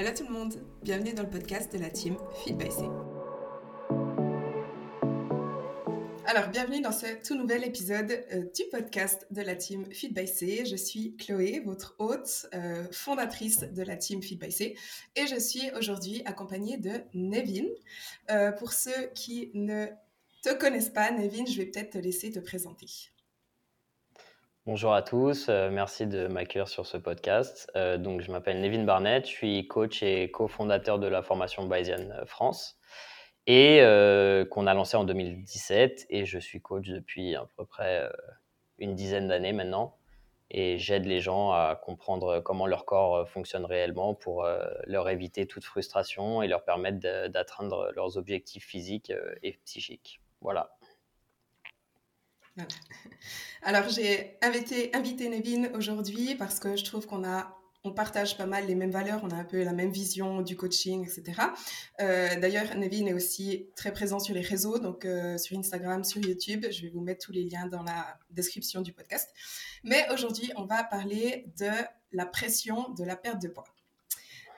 Hello tout le monde, bienvenue dans le podcast de la team Feed by C. Alors, bienvenue dans ce tout nouvel épisode euh, du podcast de la team Feed by C. Je suis Chloé, votre hôte, euh, fondatrice de la team Feed by C, et je suis aujourd'hui accompagnée de Nevin. Euh, pour ceux qui ne te connaissent pas, Nevin, je vais peut-être te laisser te présenter. Bonjour à tous, euh, merci de m'accueillir sur ce podcast. Euh, donc, je m'appelle Nevin Barnett, je suis coach et cofondateur de la formation Bayesian France et euh, qu'on a lancé en 2017 et je suis coach depuis à peu près une dizaine d'années maintenant et j'aide les gens à comprendre comment leur corps fonctionne réellement pour leur éviter toute frustration et leur permettre d'atteindre leurs objectifs physiques et psychiques. Voilà. Alors, j'ai invité, invité Nevin aujourd'hui parce que je trouve qu'on a on partage pas mal les mêmes valeurs, on a un peu la même vision du coaching, etc. Euh, d'ailleurs, Nevin est aussi très présent sur les réseaux, donc euh, sur Instagram, sur YouTube. Je vais vous mettre tous les liens dans la description du podcast. Mais aujourd'hui, on va parler de la pression de la perte de poids.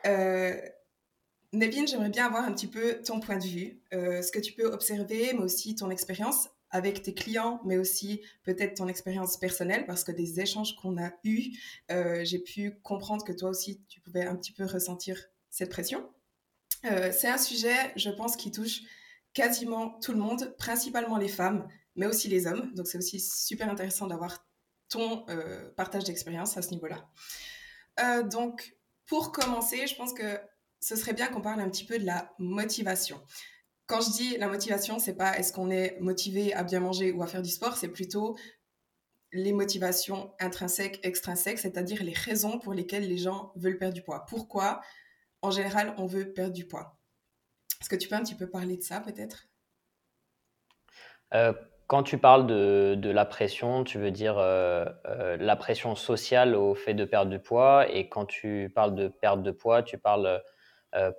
Euh, Nevin, j'aimerais bien avoir un petit peu ton point de vue, ce que tu peux observer, mais aussi ton expérience avec tes clients, mais aussi peut-être ton expérience personnelle, parce que des échanges qu'on a eus, euh, j'ai pu comprendre que toi aussi, tu pouvais un petit peu ressentir cette pression. Euh, c'est un sujet, je pense, qui touche quasiment tout le monde, principalement les femmes, mais aussi les hommes. Donc c'est aussi super intéressant d'avoir ton euh, partage d'expérience à ce niveau-là. donc pour commencer, je pense que ce serait bien qu'on parle un petit peu de la motivation quand je dis la motivation, c'est pas est-ce qu'on est motivé à bien manger ou à faire du sport, c'est plutôt les motivations intrinsèques, extrinsèques, c'est-à-dire les raisons pour lesquelles les gens veulent perdre du poids. Pourquoi, en général, on veut perdre du poids? Est-ce que tu peux un petit peu parler de ça, peut-être? Euh, Quand tu parles de, la pression, tu veux dire euh, euh, la pression sociale au fait de perdre du poids, et quand tu parles de perte de poids, tu parles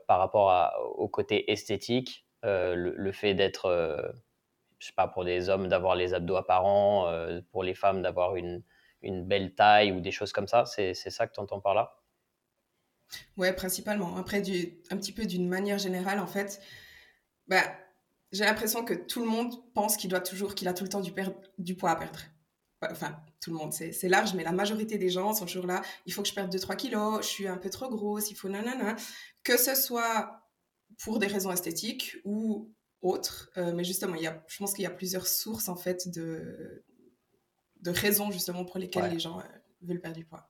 par rapport au côté esthétique euh, le, fait d'être, euh, je sais pas, pour des hommes d'avoir les abdos apparents, euh, pour les femmes d'avoir une, une belle taille ou des choses comme ça. C'est ça que tu entends par là? Ouais, principalement. Après, du, un petit peu d'une manière générale, en fait, bah, j'ai l'impression que tout le monde pense qu'il doit toujours, qu'il a tout le temps du, du poids à perdre. Enfin, tout le monde, c'est large, mais la majorité des gens sont toujours là. Il faut que je perde 2-3 kilos, je suis un peu trop grosse, il faut nanana. Que ce soit pour des raisons esthétiques ou autres. Euh, mais justement, il y a, je pense qu'il y a plusieurs sources en fait de, de raisons justement pour lesquelles les gens euh, veulent perdre du poids.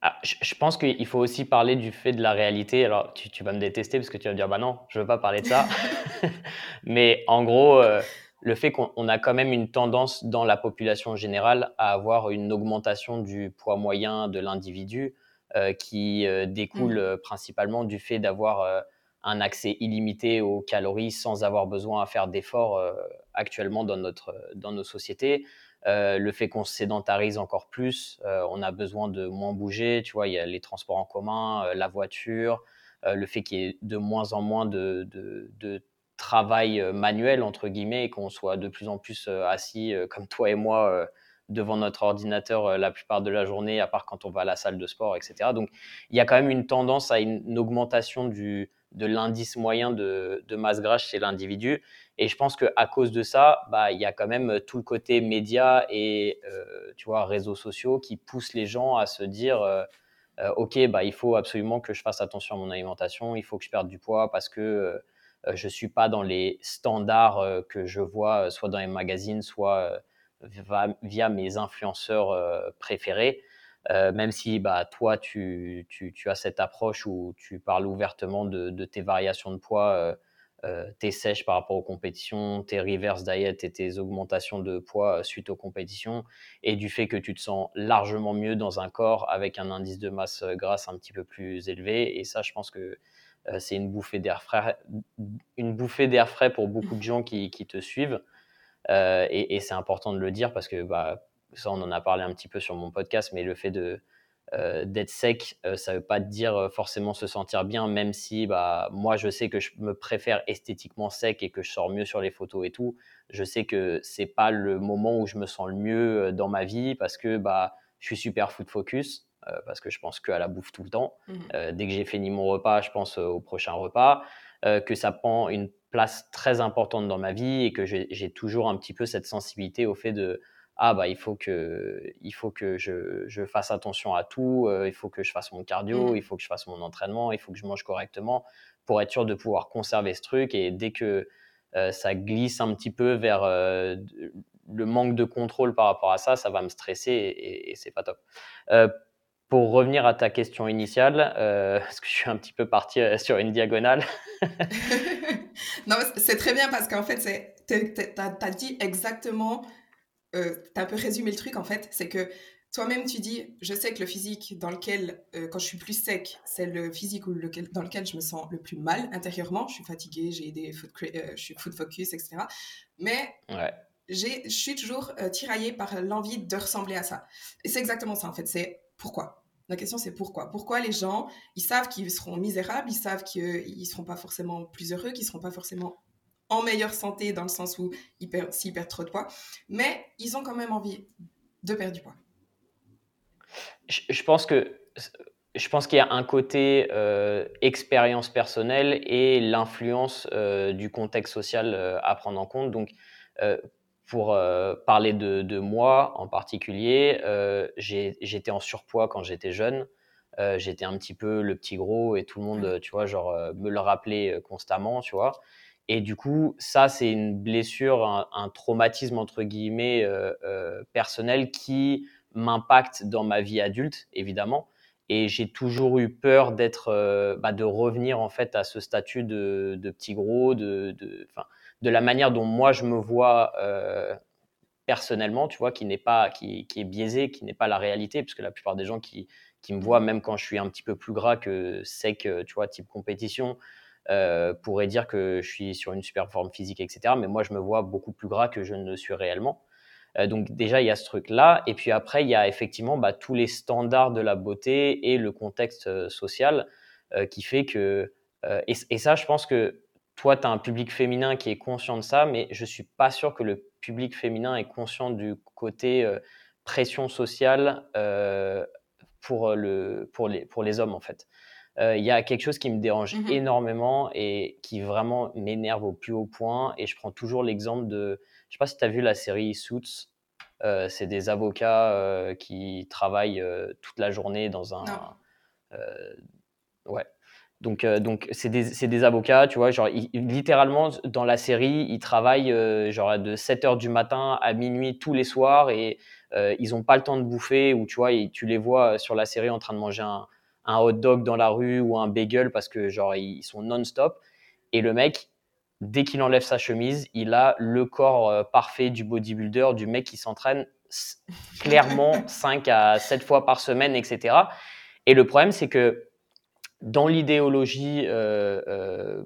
Ah, je, pense qu'il faut aussi parler du fait de la réalité. Alors, tu, tu, vas me détester parce que tu vas me dire, bah non, je veux pas parler de ça. mais en gros, euh, le fait qu'on a quand même une tendance dans la population générale à avoir une augmentation du poids moyen de l'individu. Euh, qui euh, découle mmh. euh, principalement du fait d'avoir un accès illimité aux calories sans avoir besoin à faire d'efforts actuellement dans, notre, dans nos sociétés. le fait qu'on se sédentarise encore plus, on a besoin de moins bouger, tu vois, il y a les transports en commun, la voiture, le fait qu'il y ait de moins en moins de, de, de travail manuel, entre guillemets, et qu'on soit de plus en plus assis, comme toi et moi, devant notre ordinateur euh, la plupart de la journée, à part quand on va à la salle de sport, etc. Donc, il y a quand même une tendance à une, augmentation du, de l'indice moyen de, masse grasse chez l'individu. Et je pense qu'à cause de ça, bah, il y a quand même tout le côté média et euh, tu vois, réseaux sociaux qui poussent les gens à se dire euh, Ok, bah, il faut absolument que je fasse attention à mon alimentation, il faut que je perde du poids parce que je ne suis pas dans les standards que je vois soit dans les magazines, soit via mes influenceurs euh, préférés. Euh, même si bah, toi, tu, tu, as cette approche où tu parles ouvertement de, tes variations de poids, euh, tes sèches par rapport aux compétitions, tes reverse diet et tes augmentations de poids suite aux compétitions, et du fait que tu te sens largement mieux dans un corps avec un indice de masse grasse un petit peu plus élevé. Et ça, je pense que c'est une bouffée d'air frais, frais pour beaucoup de gens qui, qui te suivent. Euh, et, c'est important de le dire parce que bah, ça, on en a parlé un petit peu sur mon podcast, mais le fait de, euh, d'être sec, euh, ça ne veut pas dire forcément se sentir bien, même si bah, moi je sais que je me préfère esthétiquement sec et que je sors mieux sur les photos et tout. Je sais que c'est pas le moment où je me sens le mieux dans ma vie parce que bah, je suis super foot focus. parce que je pense qu'à la bouffe tout le temps. Mmh. dès que j'ai fini mon repas, je pense au prochain repas. que ça prend une place très importante dans ma vie et que j'ai toujours un petit peu cette sensibilité au fait de ah bah il faut que il faut que je, je fasse attention à tout, il faut que je fasse mon cardio, mmh. il faut que je fasse mon entraînement, il faut que je mange correctement pour être sûr de pouvoir conserver ce truc et dès que ça glisse un petit peu vers le manque de contrôle par rapport à ça, ça va me stresser et, et, c'est pas top. Pour revenir à ta question initiale, parce que je suis un petit peu parti sur une diagonale. non, c'est très bien parce qu'en fait, tu as, dit exactement, tu as un peu résumé le truc en fait, c'est que toi-même tu dis, je sais que le physique dans lequel, quand je suis plus sec, c'est le physique lequel, dans lequel je me sens le plus mal intérieurement, je suis fatiguée, j'ai des food, je suis food focus, etc. Mais ouais je suis toujours euh, tiraillée par l'envie de ressembler à ça. Et c'est exactement ça, en fait. C'est pourquoi? La question, c'est pourquoi? Pourquoi les gens, ils savent qu'ils seront misérables, ils savent qu'ils ne seront pas forcément plus heureux, qu'ils ne seront pas forcément en meilleure santé dans le sens où ils s'ils perdent trop de poids, mais ils ont quand même envie de perdre du poids. Je, pense que je pense qu'il y a un côté euh, expérience personnelle et l'influence euh, du contexte social à prendre en compte. Donc, pour euh, parler de, moi en particulier, euh, j'étais en surpoids quand j'étais jeune. Euh, j'étais un petit peu le petit gros et tout le monde, tu vois, genre me le rappelait constamment, tu vois. Et du coup, ça, c'est une blessure, un, traumatisme entre guillemets personnel qui m'impacte dans ma vie adulte, évidemment. Et j'ai toujours eu peur d'être, bah, de revenir en fait à ce statut de, de petit gros, de, de de la manière dont moi je me vois euh, personnellement, tu vois, qui n'est pas, qui, est biaisé, qui n'est pas la réalité, puisque la plupart des gens qui, qui me voient, même quand je suis un petit peu plus gras que sec, euh, tu vois, type compétition, euh, pourraient dire que je suis sur une super forme physique, etc. Mais moi, je me vois beaucoup plus gras que je ne le suis réellement. donc déjà, il y a ce truc-là. Et puis après, il y a effectivement bah, tous les standards de la beauté et le contexte social qui fait que... Et, ça, je pense que toi, tu as un public féminin qui est conscient de ça, mais je ne suis pas sûr que le public féminin est conscient du côté euh, pression sociale euh, pour, le, pour, les, pour les hommes, en fait. Euh, il y a quelque chose qui me dérange mmh énormément et qui vraiment m'énerve au plus haut point. Et je prends toujours l'exemple de. Je ne sais pas si tu as vu la série Suits. c'est des avocats qui travaillent toute la journée dans un. ouais, donc, euh, donc c'est des, des, avocats, tu vois, genre, littéralement, dans la série, ils travaillent euh, genre de 7 heures du matin à minuit tous les soirs et euh, ils n'ont pas le temps de bouffer ou tu vois, tu les vois sur la série en train de manger un, un, hot dog dans la rue ou un bagel parce que genre, ils sont non-stop. Et le mec, dès qu'il enlève sa chemise, il a le corps parfait du bodybuilder, du mec qui s'entraîne clairement 5 à 7 fois par semaine, etc. Et le problème, c'est que dans l'idéologie euh, euh,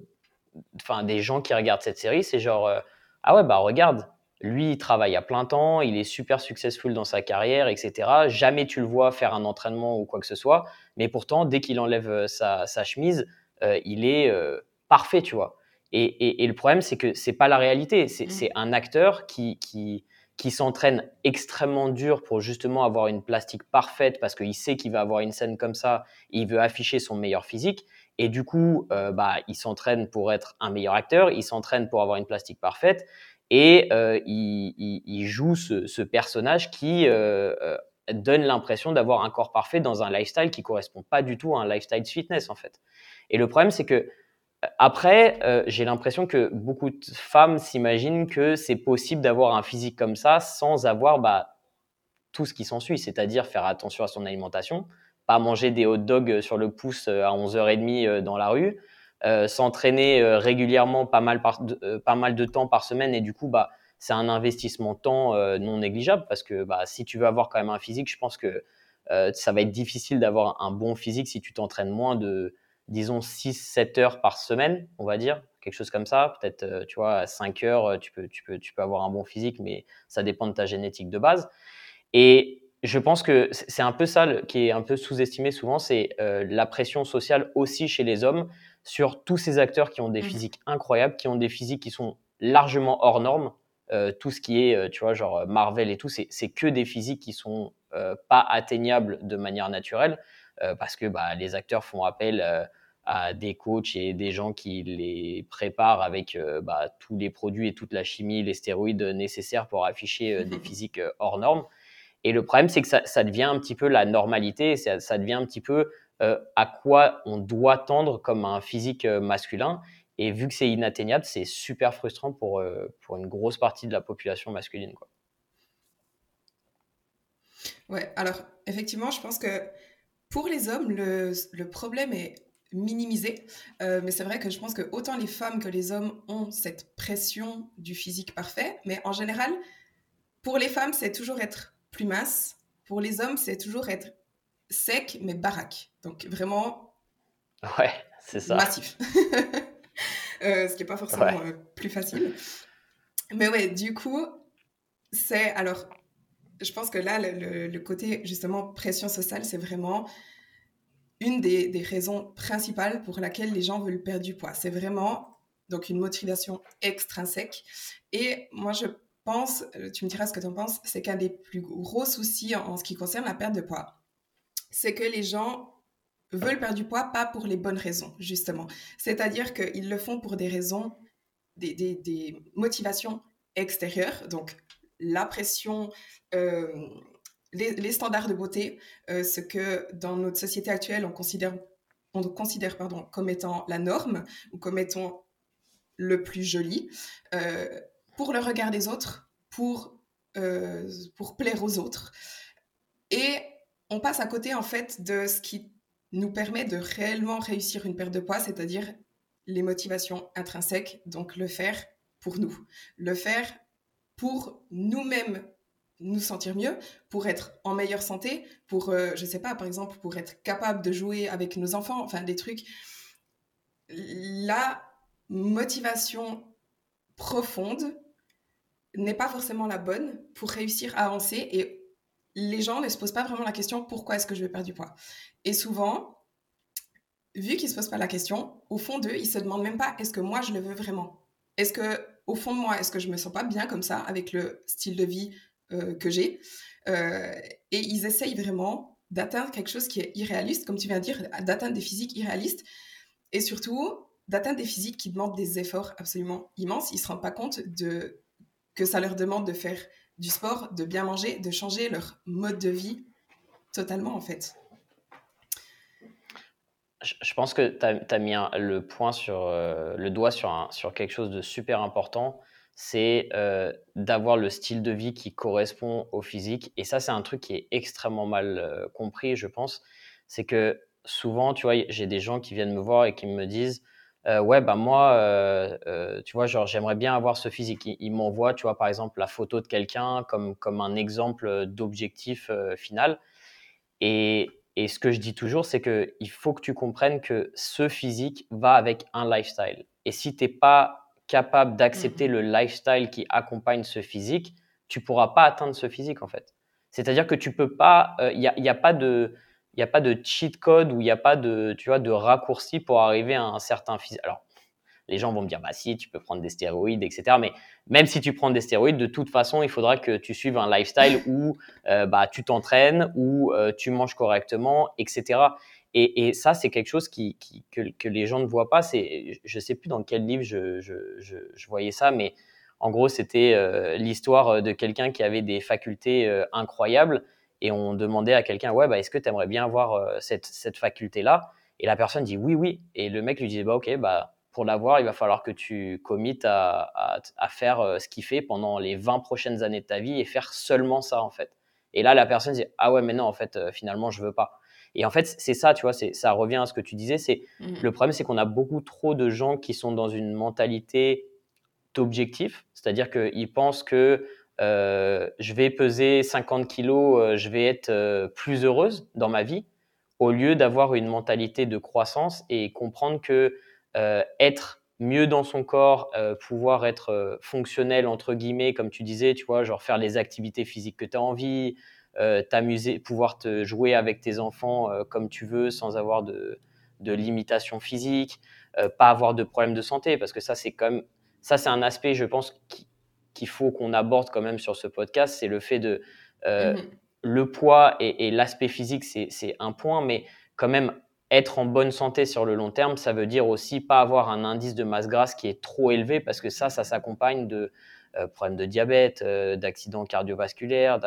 enfin des gens qui regardent cette série, c'est genre euh, ah ouais bah regarde, lui il travaille à plein temps, il est super successful dans sa carrière, etc. Jamais tu le vois faire un entraînement ou quoi que ce soit, mais pourtant dès qu'il enlève sa, chemise, il est parfait, tu vois. Et, le problème c'est que c'est pas la réalité, c'est mmh. un acteur qui, qui qui s'entraîne extrêmement dur pour justement avoir une plastique parfaite parce qu'il sait qu'il va avoir une scène comme ça, il veut afficher son meilleur physique. Et du coup, euh, bah, il s'entraîne pour être un meilleur acteur, il s'entraîne pour avoir une plastique parfaite et euh, il, joue ce, personnage qui euh, donne l'impression d'avoir un corps parfait dans un lifestyle qui correspond pas du tout à un lifestyle fitness en fait. Et le problème, c'est que après, euh, j'ai l'impression que beaucoup de femmes s'imaginent que c'est possible d'avoir un physique comme ça sans avoir bah, tout ce qui s'ensuit, c'est-à-dire faire attention à son alimentation, pas manger des hot dogs sur le pouce euh, à 11h30 euh, dans la rue, s'entraîner régulièrement pas mal, pas mal de temps par semaine et du coup, bah, c'est un investissement temps non négligeable parce que bah, si tu veux avoir quand même un physique, je pense que ça va être difficile d'avoir un bon physique si tu t'entraînes moins de disons 6-7 heures par semaine, on va dire, quelque chose comme ça. Peut-être, euh, tu vois, à 5 heures, euh, tu peux, tu, peux, tu peux avoir un bon physique, mais ça dépend de ta génétique de base. Et je pense que c'est un peu ça qui est un peu sous-estimé souvent, c'est euh, la pression sociale aussi chez les hommes sur tous ces acteurs qui ont des mmh physiques incroyables, qui ont des physiques qui sont largement hors normes, tout ce qui est, tu vois, genre Marvel et tout, c'est que des physiques qui sont pas atteignables de manière naturelle parce que bah, les acteurs font appel à des coachs et des gens qui les préparent avec bah, tous les produits et toute la chimie, les stéroïdes nécessaires pour afficher des physiques hors normes. Et le problème, c'est que ça, devient un petit peu la normalité, ça, ça devient un petit peu à quoi on doit tendre comme un physique masculin. Et vu que c'est inatteignable, c'est super frustrant pour, pour une grosse partie de la population masculine. Quoi. Ouais, alors effectivement, je pense que pour les hommes, le, le problème est minimisé. Euh, mais c'est vrai que je pense que autant les femmes que les hommes ont cette pression du physique parfait. Mais en général, pour les femmes, c'est toujours être plus mince. Pour les hommes, c'est toujours être sec, mais baraque. Donc vraiment. Ouais, c'est ça. Massif. Euh, ce qui n'est pas forcément euh, plus facile. Mais ouais, du coup, c'est. Alors, je pense que là, le, côté justement pression sociale, c'est vraiment une des, raisons principales pour laquelle les gens veulent perdre du poids. C'est vraiment donc une motivation extrinsèque. Et moi, je pense, euh, tu me diras ce que tu en penses, c'est qu'un des plus gros soucis en, ce qui concerne la perte de poids, c'est que les gens veulent perdre du poids pas pour les bonnes raisons, justement. C'est-à-dire qu'ils le font pour des raisons, des, des, motivations extérieures, donc la pression, euh, les, standards de beauté, euh, ce que dans notre société actuelle, on considère, on considère pardon, comme étant la norme ou comme étant le plus joli, euh, pour le regard des autres, pour, pour plaire aux autres. Et on passe à côté, en fait, de ce qui nous permet de réellement réussir une perte de poids, c'est-à-dire les motivations intrinsèques, donc le faire pour nous, le faire pour nous-mêmes nous sentir mieux, pour être en meilleure santé, pour, euh, je sais pas, par exemple, pour être capable de jouer avec nos enfants, enfin des trucs. La motivation profonde n'est pas forcément la bonne pour réussir à avancer et les gens ne se posent pas vraiment la question pourquoi est-ce que je vais perdre du poids? Et souvent, vu qu'ils ne se posent pas la question, au fond d'eux, ils se demandent même pas est-ce que moi je le veux vraiment? Est-ce que au fond de moi, est-ce que je me sens pas bien comme ça avec le style de vie euh, que j'ai. Euh, et ils essayent vraiment d'atteindre quelque chose qui est irréaliste, comme tu viens de dire, d'atteindre des physiques irréalistes. Et surtout, d'atteindre des physiques qui demandent des efforts absolument immenses. Ils ne se rendent pas compte de, que ça leur demande de faire du sport, de bien manger, de changer leur mode de vie totalement, en fait. Je pense que tu as, mis le point sur euh, le doigt sur, sur quelque chose de super important c'est euh, d'avoir le style de vie qui correspond au physique. Et ça, c'est un truc qui est extrêmement mal euh, compris, je pense. C'est que souvent, tu vois, j'ai des gens qui viennent me voir et qui me disent Ouais, bah moi, tu vois, genre, j'aimerais bien avoir ce physique. Ils, m'envoient, tu vois, par exemple, la photo de quelqu'un comme, comme un exemple d'objectif final. Et, et ce que je dis toujours, c'est qu'il faut que tu comprennes que ce physique va avec un lifestyle. Et si tu n'es pas capable d'accepter mmh le lifestyle qui accompagne ce physique, tu pourras pas atteindre ce physique en fait. C'est-à-dire que tu peux pas, il euh, n'y a, a, pas de, il a pas de cheat code ou il n'y a pas de, tu vois, de raccourci pour arriver à un certain physique. Alors, les gens vont me dire, bah si, tu peux prendre des stéroïdes, etc. Mais même si tu prends des stéroïdes, de toute façon, il faudra que tu suives un lifestyle où euh, bah, tu t'entraînes, où euh, tu manges correctement, etc. Et, ça, c'est quelque chose qui, que, les gens ne voient pas. C'est, je ne sais plus dans quel livre je, je, voyais ça, mais en gros, c'était euh, l'histoire de quelqu'un qui avait des facultés incroyables et on demandait à quelqu'un, ouais, bah, est-ce que tu aimerais bien avoir cette, cette faculté-là? Et la personne dit oui, oui. Et le mec lui disait, bah, ok, bah, pour l'avoir, il va falloir que tu commites à, à, à faire ce qu'il fait pendant les 20 prochaines années de ta vie et faire seulement ça, en fait. Et là, la personne dit, ah ouais, mais non, en fait, finalement, je veux pas. Et en fait, c'est ça, tu vois, ça revient à ce que tu disais. C'est mmh le problème, c'est qu'on a beaucoup trop de gens qui sont dans une mentalité d'objectif, c'est-à-dire qu'ils pensent que euh, je vais peser 50 kilos, euh, je vais être euh, plus heureuse dans ma vie, au lieu d'avoir une mentalité de croissance et comprendre que être mieux dans son corps, pouvoir être fonctionnel entre guillemets, comme tu disais, tu vois, genre faire les activités physiques que tu as envie, euh, t'amuser, pouvoir te jouer avec tes enfants euh, comme tu veux sans avoir de, de limitations physiques, euh, pas avoir de problèmes de santé, parce que ça, c'est comme ça, c'est un aspect, je pense, qui, qu'il faut qu'on aborde quand même sur ce podcast, c'est le fait de mmh le poids et, l'aspect physique, c'est un point, mais quand même être en bonne santé sur le long terme, ça veut dire aussi pas avoir un indice de masse grasse qui est trop élevé parce que ça, ça s'accompagne de euh, problèmes de diabète, euh, d'accidents cardiovasculaires,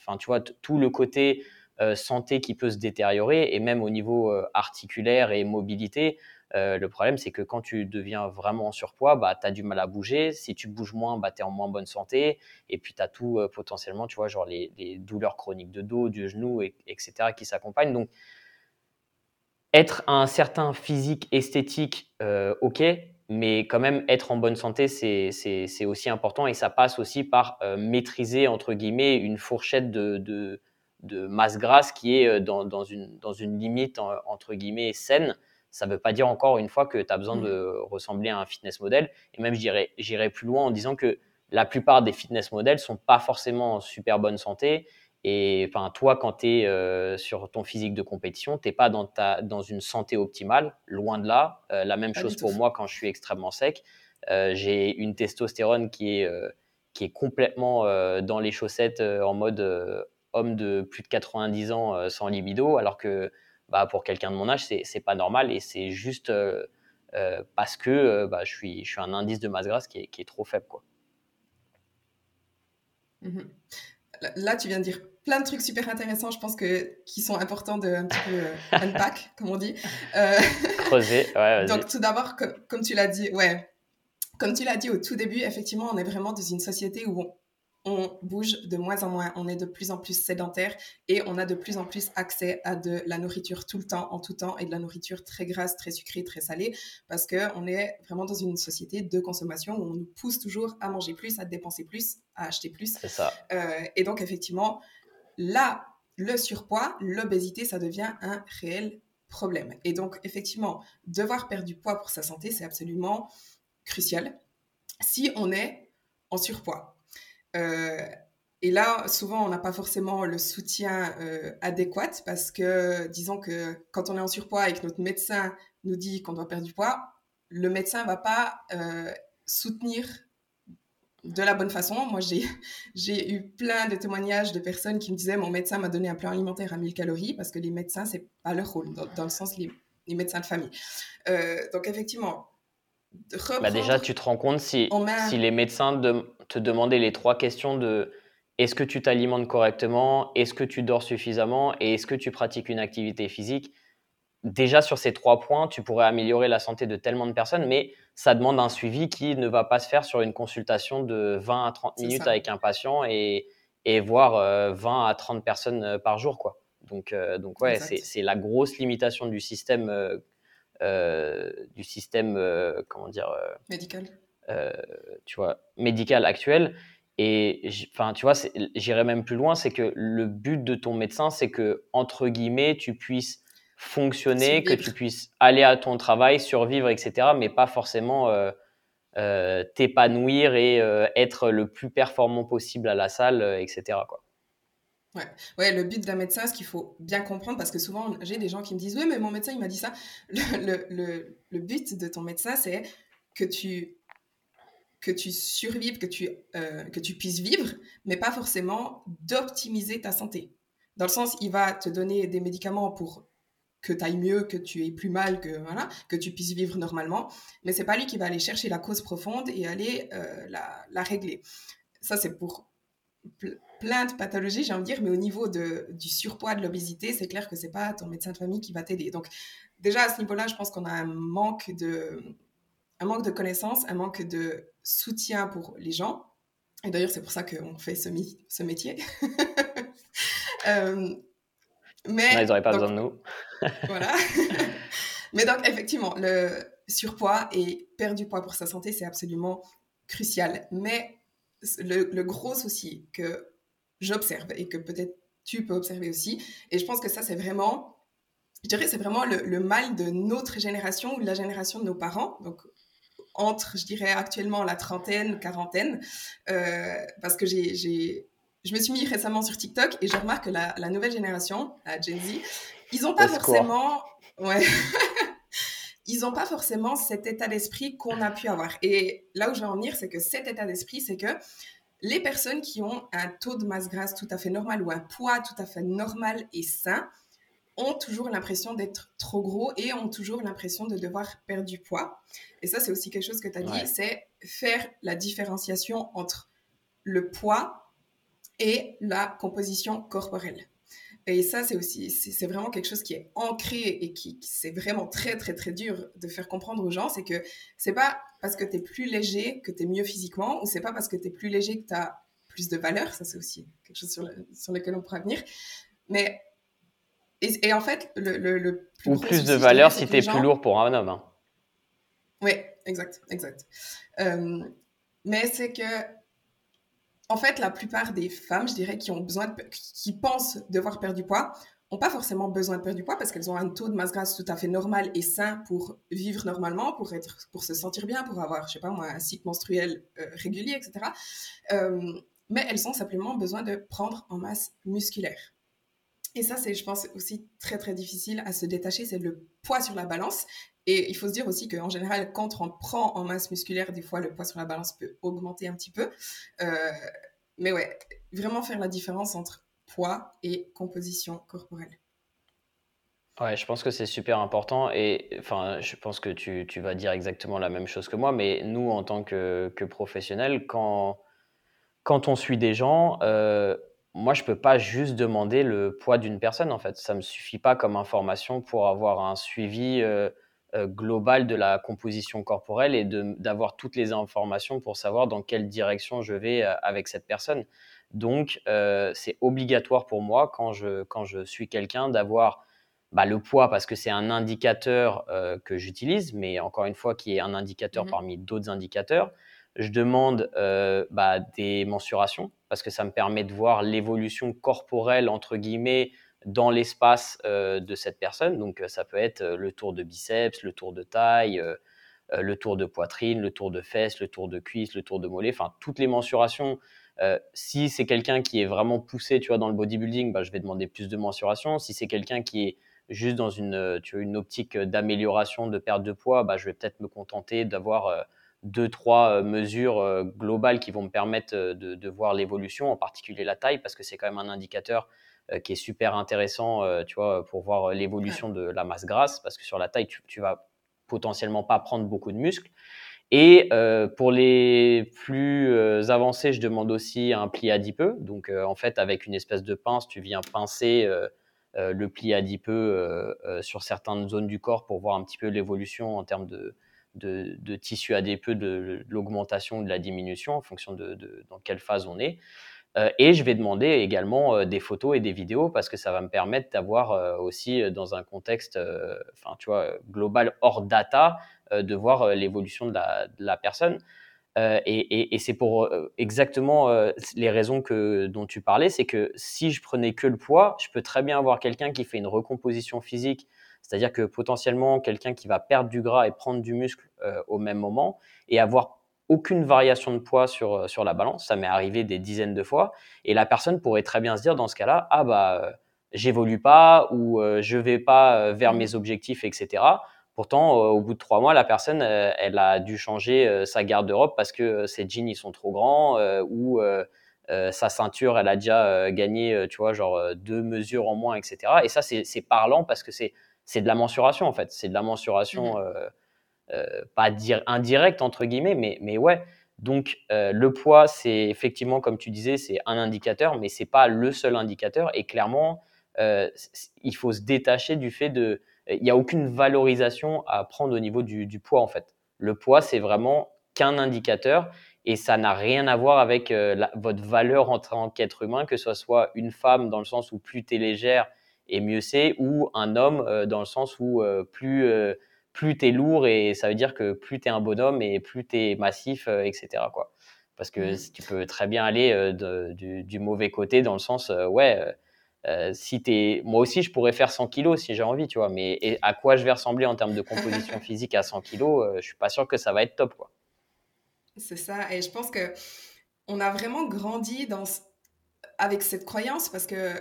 enfin tu vois, tout le côté euh, santé qui peut se détériorer et même au niveau articulaire et mobilité. le problème, c'est que quand tu deviens vraiment en surpoids, bah, tu as du mal à bouger. Si tu bouges moins, bah, tu es en moins bonne santé. Et puis, tu as tout potentiellement, tu vois, genre les, douleurs chroniques de dos, du genou, et, etc., qui s'accompagnent. Donc, être un certain physique esthétique, euh, ok, mais quand même être en bonne santé, c'est aussi important et ça passe aussi par euh, maîtriser, entre guillemets, une fourchette de, de, de masse grasse qui est euh, dans, dans, une, dans une limite, entre guillemets, saine. Ça ne veut pas dire encore une fois que tu as besoin mmh. de ressembler à un fitness model. Et même, j'irai plus loin en disant que la plupart des fitness models sont pas forcément en super bonne santé et enfin, toi, quand tu es euh, sur ton physique de compétition, tu n'es pas dans, ta, dans une santé optimale, loin de là. Euh, la même chose pour moi quand je suis extrêmement sec. Euh, j'ai une testostérone qui est, qui est complètement dans les chaussettes en mode homme de plus de 90 ans sans libido, alors que bah, pour quelqu'un de mon âge, c'est n'est pas normal et c'est juste parce que bah, je, suis, je suis un indice de masse grasse qui est, qui est trop faible. Quoi. Mmh là, tu viens de dire plein de trucs super intéressants, je pense que qui sont importants de un petit peu euh, unpack, comme on dit. Euh... Creuser, ouais, Donc tout d'abord, comme, tu l'as dit, ouais, comme tu l'as dit au tout début, effectivement, on est vraiment dans une société où on, bouge de moins en moins, on est de plus en plus sédentaire et on a de plus en plus accès à de la nourriture tout le temps, en tout temps, et de la nourriture très grasse, très sucrée, très salée, parce qu'on est vraiment dans une société de consommation où on nous pousse toujours à manger plus, à dépenser plus, à acheter plus. C'est ça. Euh, et donc, effectivement, là, le surpoids, l'obésité, ça devient un réel problème. Et donc, effectivement, devoir perdre du poids pour sa santé, c'est absolument crucial si on est en surpoids. Euh, et là, souvent, on n'a pas forcément le soutien euh, adéquat parce que, disons que quand on est en surpoids et que notre médecin nous dit qu'on doit perdre du poids, le médecin va pas euh, soutenir de la bonne façon. Moi, j'ai eu plein de témoignages de personnes qui me disaient mon médecin m'a donné un plan alimentaire à 1000 calories parce que les médecins, c'est pas leur rôle, dans, le sens les, les médecins de famille. donc, effectivement, bah déjà, tu te rends compte si, si les médecins de, te demandaient les trois questions de est-ce que tu t'alimentes correctement, est-ce que tu dors suffisamment et est-ce que tu pratiques une activité physique. Déjà sur ces trois points, tu pourrais améliorer la santé de tellement de personnes, mais ça demande un suivi qui ne va pas se faire sur une consultation de 20 à 30 minutes avec un patient et, et voir 20 euh, à 30 personnes euh, par jour. Quoi. Donc, euh, donc ouais, c'est la grosse limitation du système euh, du système, euh, comment dire euh, Médical. tu vois, médical actuel. Et enfin, tu vois, j'irais même plus loin, c'est que le but de ton médecin, c'est que entre guillemets, tu puisses fonctionner, que tu puisses aller à ton travail, survivre, etc., mais pas forcément t'épanouir et être le plus performant possible à la salle, etc. Quoi. Ouais. ouais, le but d'un médecin, ce qu'il faut bien comprendre, parce que souvent j'ai des gens qui me disent Oui, mais mon médecin, il m'a dit ça. Le, le, le, but de ton médecin, c'est que tu, que tu survives, que tu, euh, que tu puisses vivre, mais pas forcément d'optimiser ta santé. Dans le sens, il va te donner des médicaments pour que tu ailles mieux, que tu aies plus mal, que, voilà, que tu puisses vivre normalement, mais c'est pas lui qui va aller chercher la cause profonde et aller euh, la, la régler. Ça, c'est pour plein de pathologies, j'ai envie de dire, mais au niveau de, du surpoids, de l'obésité, c'est clair que c'est pas ton médecin de famille qui va t'aider. Donc, déjà à ce niveau-là, je pense qu'on a un manque de, un manque de connaissances, un manque de soutien pour les gens. Et d'ailleurs, c'est pour ça qu'on fait ce, ce métier. euh, mais ils n'auraient pas besoin de nous. voilà. mais donc, effectivement, le surpoids et perdre du poids pour sa santé, c'est absolument crucial. Mais le, le, gros souci que j'observe et que peut-être tu peux observer aussi. Et je pense que ça, c'est vraiment, je dirais, c'est vraiment le, mal de notre génération ou de la génération de nos parents. Donc, entre, je dirais, actuellement la trentaine, quarantaine, euh, parce que j'ai, je me suis mis récemment sur TikTok et je remarque que la, la nouvelle génération, la Gen Z, ils n'ont pas forcément, ouais, ils n'ont pas forcément cet état d'esprit qu'on a pu avoir. Et là où je veux en venir, c'est que cet état d'esprit, c'est que les personnes qui ont un taux de masse grasse tout à fait normal ou un poids tout à fait normal et sain ont toujours l'impression d'être trop gros et ont toujours l'impression de devoir perdre du poids. Et ça, c'est aussi quelque chose que tu as dit, c'est faire la différenciation entre le poids et la composition corporelle. Et ça, c'est aussi, c'est vraiment quelque chose qui est ancré et qui, c'est vraiment très, très, très dur de faire comprendre aux gens. C'est que c'est pas parce que tu es plus léger que tu es mieux physiquement, ou c'est pas parce que tu es plus léger que tu as plus de valeur. Ça, c'est aussi quelque chose sur, sur lequel on pourra venir. Mais, et, en fait, le, le, plus Ou plus de valeur si tu es plus lourd pour un homme. Hein. Oui, exact, exact. Euh, mais c'est que en fait, la plupart des femmes, je dirais, qui ont besoin, qui pensent devoir perdre du poids, n'ont pas forcément besoin de perdre du poids parce qu'elles ont un taux de masse grasse tout à fait normal et sain pour vivre normalement, pour être, pour se sentir bien, pour avoir, je sais pas moi, un cycle menstruel euh, régulier, etc. Euh, mais elles ont simplement besoin de prendre en masse musculaire. Et ça, c'est, je pense, aussi très très difficile à se détacher, c'est le poids sur la balance. Et il faut se dire aussi qu'en général, quand on prend en masse musculaire, des fois, le poids sur la balance peut augmenter un petit peu. Euh, mais ouais, vraiment faire la différence entre poids et composition corporelle. Ouais, je pense que c'est super important et enfin, je pense que tu, tu, vas dire exactement la même chose que moi, mais nous, en tant que, que professionnels, quand, quand on suit des gens, euh, moi, je peux pas juste demander le poids d'une personne, en fait. Ça me suffit pas comme information pour avoir un suivi euh, euh, global de la composition corporelle et d'avoir toutes les informations pour savoir dans quelle direction je vais euh, avec cette personne. Donc, c'est obligatoire pour moi, quand je, quand je suis quelqu'un, d'avoir bah, le poids parce que c'est un indicateur que j'utilise, mais encore une fois, qui est un indicateur mmh parmi d'autres indicateurs. Je demande euh, bah, des mensurations parce que ça me permet de voir l'évolution corporelle, entre guillemets, dans l'espace euh, de cette personne. Donc, euh, ça peut être le tour de biceps, le tour de taille, le tour de poitrine, le tour de fesses, le tour de cuisse, le tour de mollet, enfin, toutes les mensurations. si c'est quelqu'un qui est vraiment poussé, tu vois, dans le bodybuilding, bah, je vais demander plus de mensurations. Si c'est quelqu'un qui est juste dans une, tu vois, une optique d'amélioration, de perte de poids, bah, je vais peut-être me contenter d'avoir deux, trois euh, mesures euh, globales qui vont me permettre euh, de, voir l'évolution, en particulier la taille, parce que c'est quand même un indicateur qui est super intéressant, tu vois, pour voir l'évolution de la masse grasse, parce que sur la taille, tu, tu vas potentiellement pas prendre beaucoup de muscles. Et pour les plus avancés, je demande aussi un pli adipeux. Donc, en fait, avec une espèce de pince, tu viens pincer le pli adipeux sur certaines zones du corps pour voir un petit peu l'évolution en termes de, de, tissu adipeux, de, l'augmentation ou de la diminution en fonction de, dans quelle phase on est. Euh, et je vais demander également euh, des photos et des vidéos parce que ça va me permettre d'avoir euh, aussi dans un contexte, enfin tu vois, global hors data, de voir l'évolution de la, personne. et, c'est pour exactement les raisons que, dont tu parlais, c'est que si je prenais que le poids, je peux très bien avoir quelqu'un qui fait une recomposition physique c'est-à-dire que potentiellement, quelqu'un qui va perdre du gras et prendre du muscle au même moment et avoir aucune variation de poids sur, euh, sur la balance, ça m'est arrivé des dizaines de fois, et la personne pourrait très bien se dire dans ce cas-là, ah bah, euh, j'évolue pas ou je vais pas vers mes objectifs, etc. Pourtant, au bout de trois mois, la personne, elle a dû changer sa garde-robe parce que ses jeans, ils sont trop grands ou sa ceinture, elle a déjà gagné, tu vois, genre deux mesures en moins, etc. Et ça, c'est parlant parce que c'est de la mensuration en fait. C'est de la mensuration, mmh. euh, euh, pas dire indirecte entre guillemets, mais, mais ouais. Donc euh, le poids, c'est effectivement, comme tu disais, c'est un indicateur, mais c'est pas le seul indicateur. Et clairement, il faut se détacher du fait de, il n'y a aucune valorisation à prendre au niveau du, du poids en fait. Le poids, c'est vraiment qu'un indicateur et ça n'a rien à voir avec votre valeur en tant qu'être humain, que ce soit une femme dans le sens où plus tu es légère, et mieux c'est, ou un homme euh, dans le sens où euh, plus, euh, plus tu es lourd et ça veut dire que plus tu es un bonhomme et plus tu es massif, etc. Quoi. Parce que mmh. tu peux très bien aller du, mauvais côté dans le sens, ouais, si es... moi aussi je pourrais faire 100 kilos si j'ai envie, tu vois, mais à quoi je vais ressembler en termes de composition physique à 100 kilos, je suis pas sûr que ça va être top, quoi. C'est ça, et je pense que on a vraiment grandi dans avec cette croyance parce que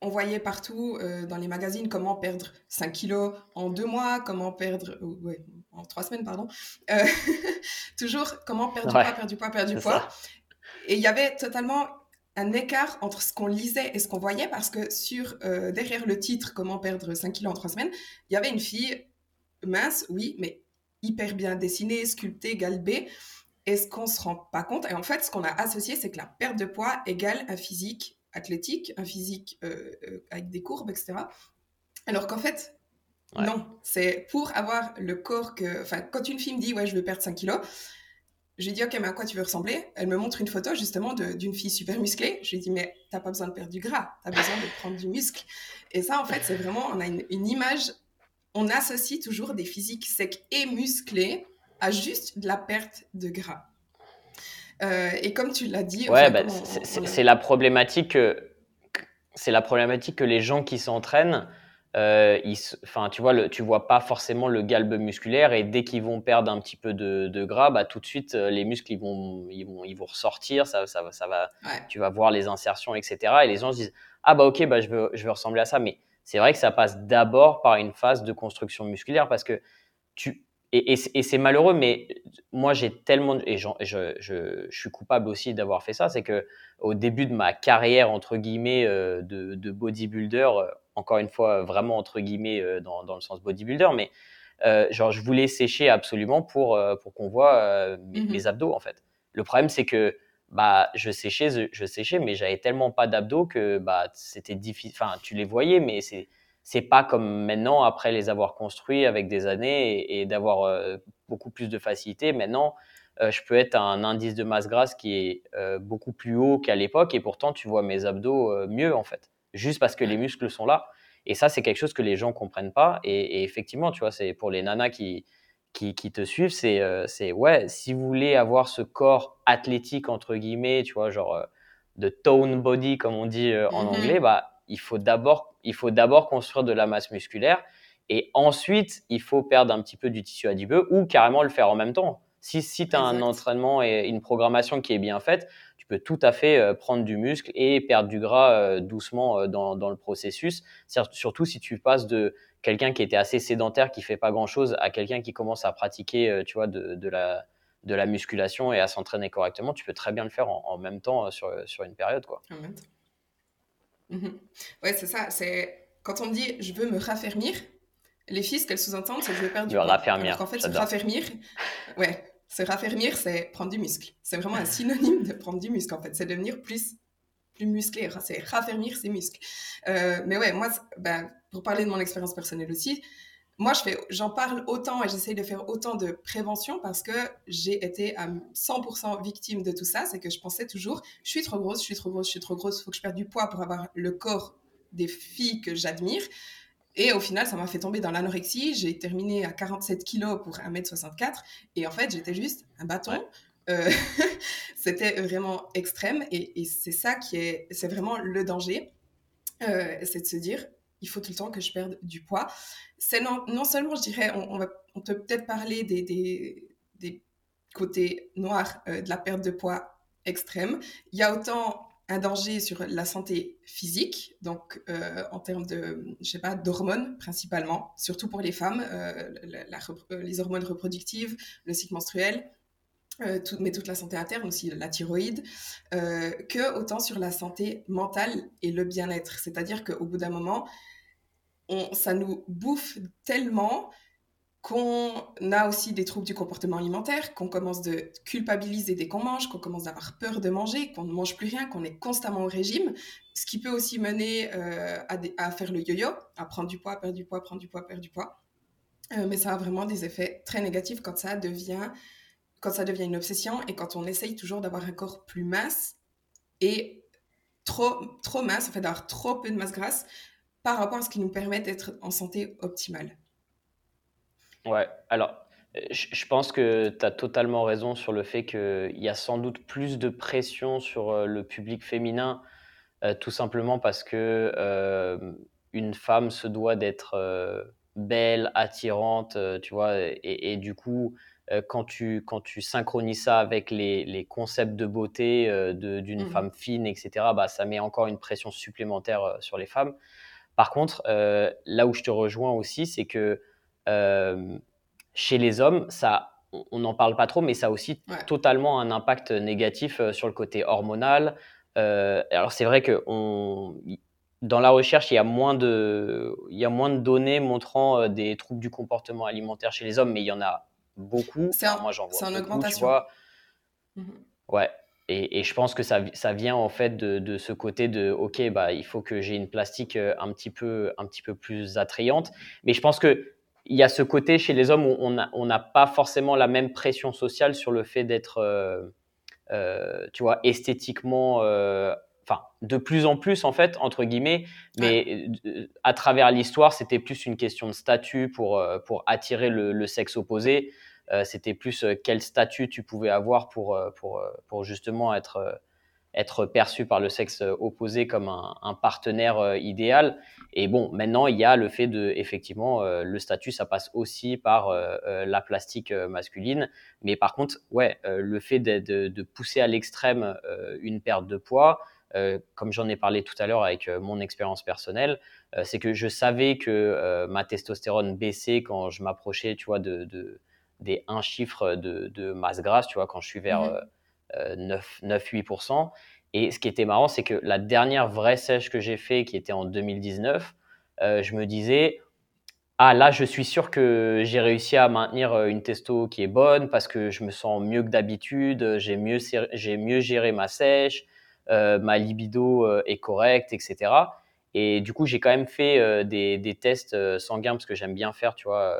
on voyait partout dans les magazines comment perdre 5 kilos en deux mois, comment perdre, ouais, en trois semaines, pardon. toujours comment perdre du poids, perdre du poids, perdre du poids. Et il y avait totalement un écart entre ce qu'on lisait et ce qu'on voyait parce que sur derrière le titre comment perdre 5 kilos en trois semaines, il y avait une fille mince, oui, mais hyper bien dessinée, sculptée, galbée. Et ce qu'on se rend pas compte, et en fait, ce qu'on a associé, c'est que la perte de poids égale un physique athlétique, un physique euh, euh, avec des courbes, etc. Alors qu'en fait, non. C'est pour avoir le corps que. Enfin, quand une fille me dit, ouais, je veux perdre 5 kilos, je lui dis, ok, mais à quoi tu veux ressembler? Elle me montre une photo justement d'une fille super musclée. Je lui dis, mais t'as pas besoin de perdre du gras, t'as besoin de prendre du muscle. Et ça, en fait, c'est vraiment, on a une, une image on associe toujours des physiques secs et musclés à juste de la perte de gras. Euh, et comme tu l'as dit, ouais, bah, c'est la problématique. Que, c'est la problématique que les gens qui s'entraînent, euh, enfin, tu vois, le, tu vois pas forcément le galbe musculaire et dès qu'ils vont perdre un petit peu de, gras, bah, tout de suite euh, les muscles ils vont, ils vont, ils vont ressortir, ça, ça, ça va, tu vas voir les insertions, etc. Et les gens se disent ah bah ok, bah je veux, je veux ressembler à ça, mais c'est vrai que ça passe d'abord par une phase de construction musculaire parce que tu. Et, c'est malheureux, mais moi j'ai tellement. Et je, je, suis coupable aussi d'avoir fait ça, c'est que au début de ma carrière, entre guillemets, euh, de, bodybuilder, euh, encore une fois, vraiment entre guillemets euh, dans, dans le sens bodybuilder, mais genre je voulais sécher absolument pour, pour qu'on voit mmh mes, abdos en fait. Le problème, c'est que bah, je séchais, je séchais, mais j'avais tellement pas d'abdos que bah, c'était difficile. Enfin, tu les voyais, mais c'est c'est pas comme maintenant après les avoir construits avec des années et, d'avoir euh, beaucoup plus de facilité. Maintenant, euh, je peux être à un indice de masse grasse qui est euh, beaucoup plus haut qu'à l'époque et pourtant tu vois mes abdos mieux en fait, juste parce que les muscles sont là. Et ça, c'est quelque chose que les gens comprennent pas. Et, et effectivement, tu vois, c'est pour les nanas qui qui, te suivent, euh, c'est ouais, si vous voulez avoir ce corps athlétique entre guillemets, tu vois, genre de tone body comme on dit en mm-hmm. anglais, bah il faut d'abord il faut d'abord construire de la masse musculaire et ensuite il faut perdre un petit peu du tissu adipeux ou carrément le faire en même temps. Si, si tu as un entraînement et une programmation qui est bien faite, tu peux tout à fait prendre du muscle et perdre du gras doucement dans, dans le processus. Surtout si tu passes de quelqu'un qui était assez sédentaire, qui fait pas grand chose, à quelqu'un qui commence à pratiquer, euh, tu vois, de, la, de la musculation et à s'entraîner correctement, tu peux très bien le faire en, même temps euh, sur, sur une période, quoi. En même temps. Mhm. Ouais, c'est ça. C'est quand on dit je veux me raffermir, les filles, ce qu'elles sous-entendent, c'est je veux perdre du poids. Raffermir. En fait, se raffermir, ouais, se raffermir, c'est prendre du muscle. C'est vraiment un synonyme de prendre du muscle. En fait, c'est devenir plus plus musclé. C'est raffermir ses muscles. Euh, mais ouais, moi, ben, pour parler de mon expérience personnelle aussi, moi, j'en parle autant et j'essaye de faire autant de prévention parce que j'ai été à 100% victime de tout ça. C'est que je pensais toujours, je suis trop grosse, je suis trop grosse, je suis trop grosse, il faut que je perde du poids pour avoir le corps des filles que j'admire. Et au final, ça m'a fait tomber dans l'anorexie. J'ai terminé à 47 kilos pour 1m64. Et en fait, j'étais juste un bâton. Euh, c'était vraiment extrême. Et, c'est ça qui est, c'est vraiment le danger. Euh, c'est de se dire, il faut tout le temps que je perde du poids. C'est non, non, seulement, je dirais, on, va, on peut peut-être parler des, des, côtés noirs euh, de la perte de poids extrême. Il y a autant un danger sur la santé physique, donc euh, en termes de, je sais pas, d'hormones principalement, surtout pour les femmes, euh, les hormones reproductives, le cycle menstruel, euh, mais toute la santé interne aussi, la thyroïde, euh, que autant sur la santé mentale et le bien-être. C'est-à-dire qu'au bout d'un moment, on, ça nous bouffe tellement qu'on a aussi des troubles du comportement alimentaire, qu'on commence de culpabiliser dès qu'on mange, qu'on commence d'avoir peur de manger, qu'on ne mange plus rien, qu'on est constamment au régime, ce qui peut aussi mener euh, à, à, faire le yo-yo, à prendre du poids, perdre du poids, prendre du poids, perdre du poids. mais ça a vraiment des effets très négatifs quand ça devient quand ça devient une obsession et quand on essaye toujours d'avoir un corps plus mince et trop, trop mince, en fait, d'avoir trop peu de masse grasse par rapport à ce qui nous permet d'être en santé optimale. Ouais, alors je pense que tu as totalement raison sur le fait qu'il y a sans doute plus de pression sur euh, le public féminin, euh, tout simplement parce que euh, une femme se doit d'être belle, attirante, tu vois, et, et, du coup, quand, tu, quand tu synchronises ça avec les, les concepts de beauté d'une mmh femme fine, etc., bah, ça met encore une pression supplémentaire sur les femmes. Par contre, là où je te rejoins aussi, c'est que chez les hommes, ça, on n'en parle pas trop, mais ça a aussi totalement un impact négatif sur le côté hormonal. alors c'est vrai que on, dans la recherche, il y a moins de, il y a moins de données montrant euh, des troubles du comportement alimentaire chez les hommes, mais il y en a beaucoup. C'est moi, j'en vois. C'est en augmentation. Mhm. Ouais. Et, et, je pense que ça, ça vient en fait de, de, ce côté de ok bah il faut que j'ai une plastique euh, un petit peu un petit peu plus attrayante mais je pense que il y a ce côté chez les hommes où on n'a on pas forcément la même pression sociale sur le fait d'être euh, tu vois esthétiquement enfin de plus en plus en fait entre guillemets mais euh, à travers l'histoire c'était plus une question de statut pour euh, pour attirer le, sexe opposé. Euh, c'était plus quel statut tu pouvais avoir pour pour pour justement être être perçu par le sexe opposé comme un, partenaire idéal. Et bon maintenant il y a le fait de effectivement le statut ça passe aussi par la plastique masculine. Mais par contre ouais le fait de, de pousser à l'extrême une perte de poids euh, comme j'en ai parlé tout à l'heure avec euh, mon expérience personnelle, euh, c'est que je savais que ma testostérone baissait quand je m'approchais, tu vois, de, des 1 chiffre de, masse grasse, tu vois, quand je suis vers 9-8%. Mmh Et ce qui était marrant, c'est que la dernière vraie sèche que j'ai fait, qui était en 2019, je me disais, ah là, je suis sûr que j'ai réussi à maintenir une testo qui est bonne parce que je me sens mieux que d'habitude, j'ai mieux, mieux géré ma sèche, euh, ma libido euh, est correcte, etc. Et du coup, j'ai quand même fait euh, des, tests sanguins parce que j'aime bien faire, tu vois,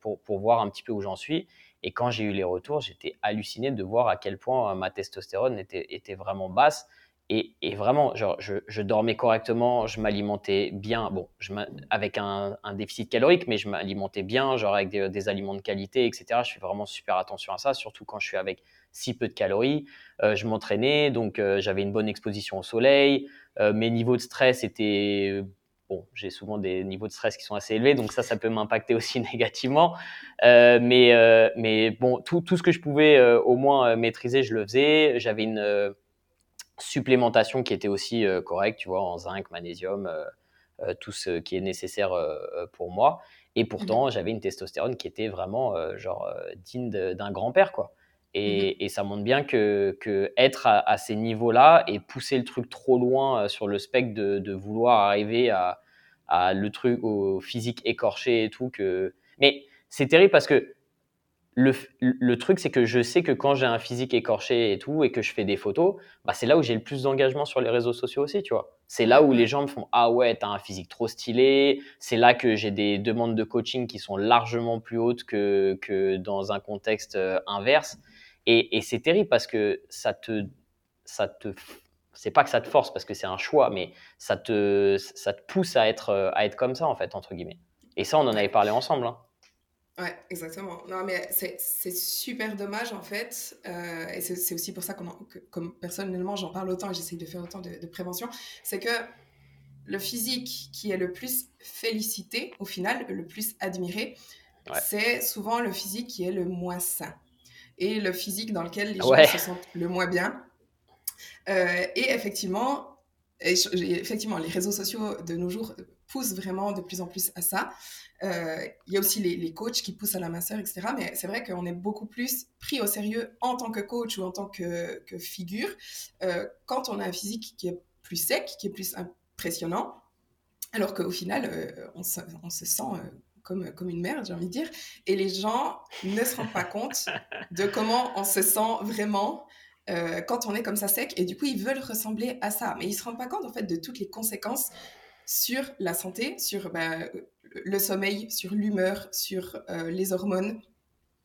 pour, pour, voir un petit peu où j'en suis. Et quand j'ai eu les retours, j'étais halluciné de voir à quel point ma testostérone était, était vraiment basse. Et, vraiment, genre, je, dormais correctement, je m'alimentais bien, bon, je avec un, déficit calorique, mais je m'alimentais bien, genre avec des, des, aliments de qualité, etc. Je fais vraiment super attention à ça, surtout quand je suis avec si peu de calories. Euh, je m'entraînais, donc euh, j'avais une bonne exposition au soleil. Euh, mes niveaux de stress étaient bon, j'ai souvent des niveaux de stress qui sont assez élevés, donc ça, ça peut m'impacter aussi négativement. mais, mais bon, tout, tout, ce que je pouvais au moins maîtriser, je le faisais. J'avais une supplémentation qui était aussi correcte, tu vois, en zinc, magnésium, tout ce qui est nécessaire pour moi. Et pourtant, j'avais une testostérone qui était vraiment genre digne d'un grand-père, quoi. Mmh et, ça montre bien que, que être à, ces niveaux-là et pousser le truc trop loin euh, sur le spectre de, de vouloir arriver à, à, le truc au physique écorché et tout. Que... Mais c'est terrible parce que le, le truc, c'est que je sais que quand j'ai un physique écorché et tout et que je fais des photos, bah c'est là où j'ai le plus d'engagement sur les réseaux sociaux aussi, tu vois. C'est là où les gens me font Ah ouais, t'as un physique trop stylé. C'est là que j'ai des demandes de coaching qui sont largement plus hautes que, que dans un contexte euh, inverse. Et, c'est terrible parce que ça te, ça te, c'est pas que ça te force parce que c'est un choix, mais ça te, ça te pousse à être, à être comme ça en fait entre guillemets. Et ça, on en avait parlé ensemble. Hein. Ouais, exactement. Non, mais c'est super dommage en fait. Euh, et c'est aussi pour ça que, comme personnellement, j'en parle autant et j'essaye de faire autant de, prévention. C'est que le physique qui est le plus félicité, au final, le plus admiré, c'est souvent le physique qui est le moins sain et le physique dans lequel les gens se sentent le moins bien. Euh, et effectivement, effectivement, les réseaux sociaux de nos jours poussent vraiment de plus en plus à ça. Euh, il y a aussi les, coachs qui poussent à la minceur, etc. Mais c'est vrai qu'on est beaucoup plus pris au sérieux en tant que coach ou en tant que, figure euh, quand on a un physique qui est plus sec, qui est plus impressionnant, alors qu'au final, on se, on, se, sent comme, comme une merde, j'ai envie de dire. Et les gens ne se rendent pas compte de comment on se sent vraiment euh, quand on est comme ça sec. Et du coup, ils veulent ressembler à ça. Mais ils ne se rendent pas compte, en fait, de toutes les conséquences sur la santé, sur bah, le sommeil, sur l'humeur, sur euh, les hormones,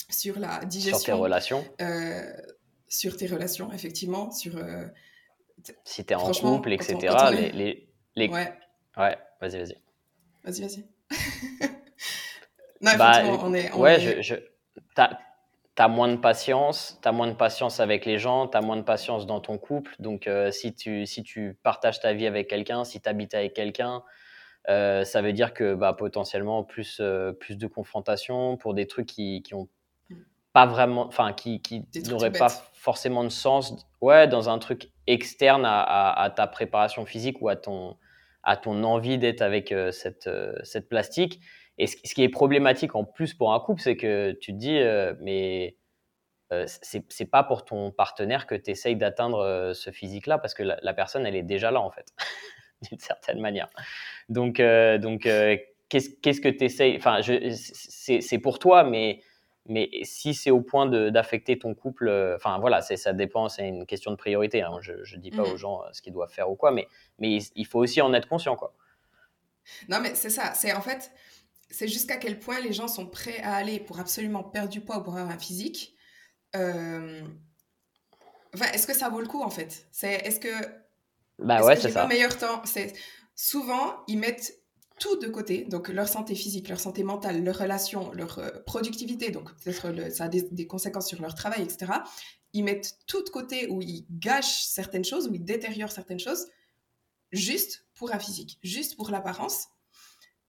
sur la digestion. Sur tes relations. Euh, sur tes relations, effectivement. Sur, si tu es en couple, etc. les, les, les... Ouais. Ouais, vas-y, vas-y. Vas-y, vas-y. bah, on est. ouais, je, je t'as moins de patience, tu as moins de patience avec les gens, tu as moins de patience dans ton couple. Donc, euh, si, tu, si tu partages ta vie avec quelqu'un, si tu habites avec quelqu'un, euh, ça veut dire que bah, potentiellement plus, euh, plus de confrontation pour des trucs qui, qui ont pas vraiment, enfin, qui, qui n'aurait pas forcément de sens, ouais, dans un truc externe à, ta préparation physique ou à ton, à ton envie d'être avec cette, cette plastique. Et ce, qui est problématique en plus pour un couple, c'est que tu te dis, euh, mais c'est pas pour ton partenaire que tu essayes d'atteindre ce physique-là, parce que la, personne, elle est déjà là, en fait, d'une certaine manière. Donc, donc qu'est-ce que tu essayes Enfin, c'est pour toi, mais mais si c'est au point d'affecter ton couple, euh, enfin voilà, ça dépend, c'est une question de priorité. Hein. Je ne dis pas aux mmh. gens euh, ce qu'ils doivent faire ou quoi, mais, mais il faut aussi en être conscient. Quoi. Non, mais c'est ça. C'est en fait, c'est jusqu'à quel point les gens sont prêts à aller pour absolument perdre du poids ou pour avoir un physique. Euh, enfin, est-ce que ça vaut le coup en fait? C'est est-ce que bah ouais, c'est ça. meilleur temps? C'est souvent ils mettent tout de côté, donc leur santé physique, leur santé mentale, leurs relations, leur euh, productivité, donc peut-être ça a des, conséquences sur leur travail, etc. Ils mettent tout de côté ou ils gâchent certaines choses ou ils détériorent certaines choses juste pour un physique, juste pour l'apparence.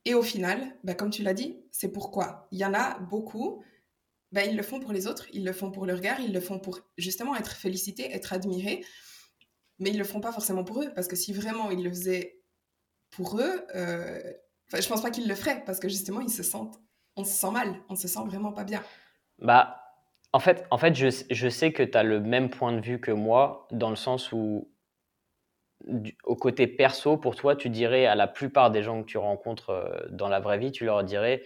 Et au final, bah, comme tu l'as dit, c'est pourquoi. Il y en a beaucoup, bah, ils le font pour les autres, ils le font pour le regard, ils le font pour justement être félicités, être admirés, mais ils le font pas forcément pour eux, parce que si vraiment ils le faisaient pour eux, euh, je pense pas qu'ils le feraient parce que justement, ils se sentent, on se sent mal, on se sent vraiment pas bien. Bah, en fait, en fait je, je sais que tu as le même point de vue que moi dans le sens où, au côté perso, pour toi, tu dirais à la plupart des gens que tu rencontres euh, dans la vraie vie, tu leur dirais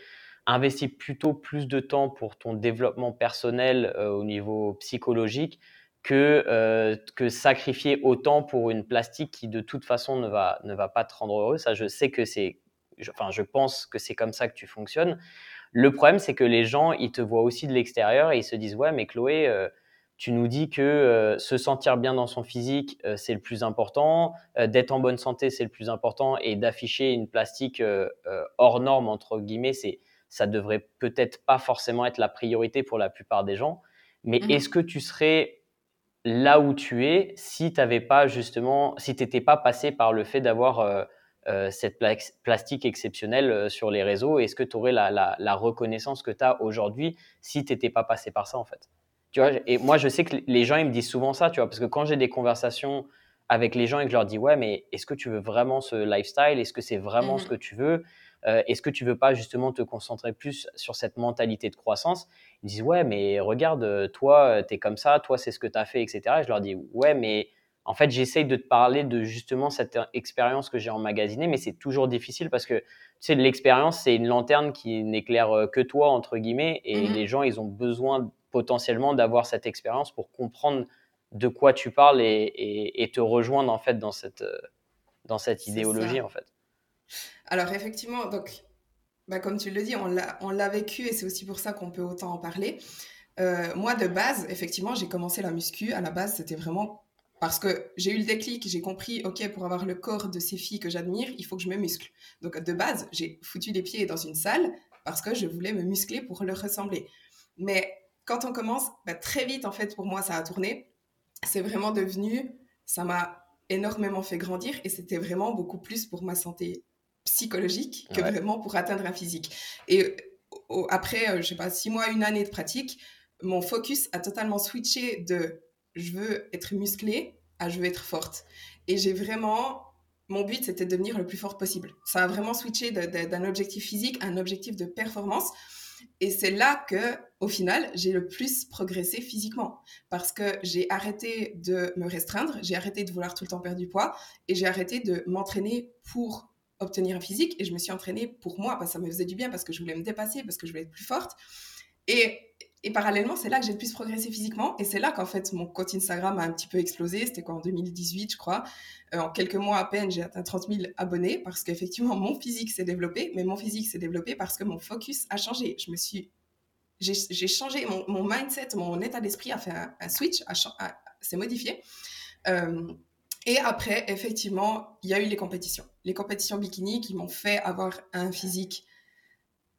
investis plutôt plus de temps pour ton développement personnel euh, au niveau psychologique que, euh, que sacrifier autant pour une plastique qui de toute façon ne va, ne va pas te rendre heureux. Ça, je sais que c'est, enfin, je pense que c'est comme ça que tu fonctionnes. Le problème, c'est que les gens, ils te voient aussi de l'extérieur et ils se disent, ouais, mais Chloé, tu nous dis que euh, se sentir bien dans son physique, c'est le plus important, d'être en bonne santé, c'est le plus important, et d'afficher une plastique hors norme, entre guillemets, c'est, ça devrait peut-être pas forcément être la priorité pour la plupart des gens. Mais mmh est-ce que tu serais là où tu es si tu n'avais pas justement, si pas passé par le fait d'avoir euh, euh, cette plastique exceptionnelle euh, sur les réseaux? Est-ce que tu aurais la, reconnaissance que tu as aujourd'hui si tu n'étais pas passé par ça en fait? Tu vois, Et moi, je sais que les gens, ils me disent souvent ça, tu vois, parce que quand j'ai des conversations avec les gens et que je leur dis, ouais, mais est-ce que tu veux vraiment ce lifestyle? Est-ce que c'est vraiment ce mmh que tu veux? Euh, est-ce que tu veux pas justement te concentrer plus sur cette mentalité de croissance? Ils disent ouais, mais regarde, euh, toi, euh, tu es comme ça, toi, c'est ce que tu as fait, etc. Et je leur dis ouais, mais en fait, j'essaye de te parler de justement cette expérience que j'ai emmagasinée, mais c'est toujours difficile parce que tu sais, l'expérience, c'est une lanterne qui n'éclaire que toi, entre guillemets, et mmh les gens, ils ont besoin potentiellement d'avoir cette expérience pour comprendre de quoi tu parles et, te rejoindre en fait dans cette, dans cette idéologie en fait. Alors effectivement, donc, bah, comme tu le dis, on l'a vécu et c'est aussi pour ça qu'on peut autant en parler. Euh, moi, de base, effectivement, j'ai commencé la muscu. À la base, c'était vraiment parce que j'ai eu le déclic, j'ai compris, OK, pour avoir le corps de ces filles que j'admire, il faut que je me muscle. Donc, de base, j'ai foutu les pieds dans une salle parce que je voulais me muscler pour leur ressembler. Mais quand on commence, bah, très vite, en fait, pour moi, ça a tourné. C'est vraiment devenu, ça m'a énormément fait grandir et c'était vraiment beaucoup plus pour ma santé psychologique que vraiment pour atteindre un physique. Et après, euh, je sais pas, six mois, une année de pratique, mon focus a totalement switché de je veux être musclée à je veux être forte. Et j'ai vraiment, mon but c'était de devenir le plus forte possible. Ça a vraiment switché d'un objectif physique à un objectif de performance. Et c'est là que, au final, j'ai le plus progressé physiquement. Parce que j'ai arrêté de me restreindre, j'ai arrêté de vouloir tout le temps perdre du poids et j'ai arrêté de m'entraîner pour obtenir un physique et je me suis entraînée pour moi parce que ça me faisait du bien, parce que je voulais me dépasser, parce que je voulais être plus forte. Et, et parallèlement, c'est là que j'ai le plus progressé physiquement et c'est là qu'en fait mon compte Instagram a un petit peu explosé. C'était quoi en 2018, je crois. Euh, en quelques mois à peine, j'ai atteint 30 000 abonnés parce qu'effectivement mon physique s'est développé, mais mon physique s'est développé parce que mon focus a changé. Je me suis j'ai changé mon, mindset, mon état d'esprit a fait un, switch, s'est modifié. Euh, et après, effectivement, il y a eu les compétitions. Les compétitions bikini qui m'ont fait avoir un physique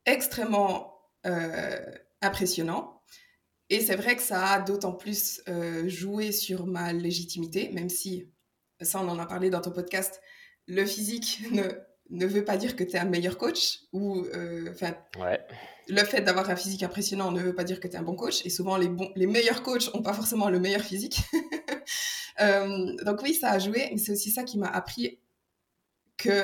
extrêmement euh, impressionnant. Et c'est vrai que ça a d'autant plus euh, joué sur ma légitimité, même si, ça on en a parlé dans ton podcast, le physique ne, ne veut pas dire que tu es un meilleur coach ou enfin le fait d'avoir un physique impressionnant ne veut pas dire que tu es un bon coach. Et souvent les bons les meilleurs coachs ont pas forcément le meilleur physique. Donc oui ça a joué mais c'est aussi ça qui m'a appris que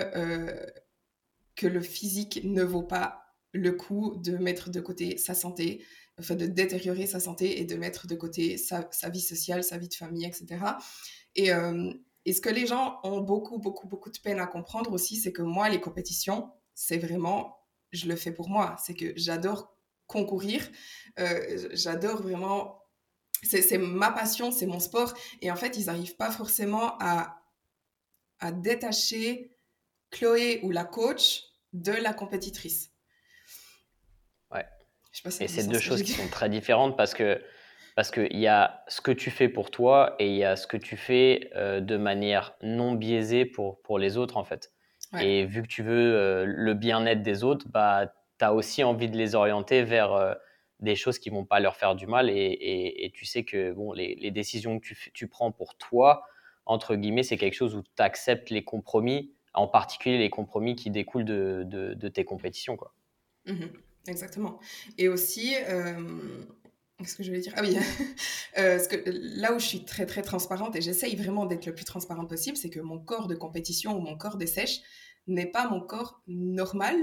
que le physique ne vaut pas le coup de mettre de côté sa santé, enfin de détériorer sa santé et de mettre de côté sa, vie sociale, sa vie de famille, etc. Et, euh, et, ce que les gens ont beaucoup, beaucoup, beaucoup de peine à comprendre aussi, c'est que moi, les compétitions, c'est vraiment, je le fais pour moi. C'est que j'adore concourir, euh, j'adore vraiment, c'est ma passion, c'est mon sport. Et en fait, ils n'arrivent pas forcément à, à détacher Chloé ou la coach de la compétitrice. Et c'est deux choses qui sont très différentes parce que parce qu'il y a ce que tu fais pour toi et il y a ce que tu fais euh, de manière non biaisée pour, pour les autres en fait. Et vu que tu veux euh, le bien-être des autres, bah, tu as aussi envie de les orienter vers euh, des choses qui vont pas leur faire du mal. Et, et, tu sais que bon, les, les, décisions que tu, tu prends pour toi, entre guillemets, c'est quelque chose où tu acceptes les compromis, en particulier les compromis qui découlent de, de, de tes compétitions. Quoi. Mmh Exactement. Et aussi, euh, qu'est-ce que je voulais dire? Ah oui, euh, que, là où je suis très très transparente et j'essaye vraiment d'être le plus transparente possible, c'est que mon corps de compétition ou mon corps de sèche n'est pas mon corps normal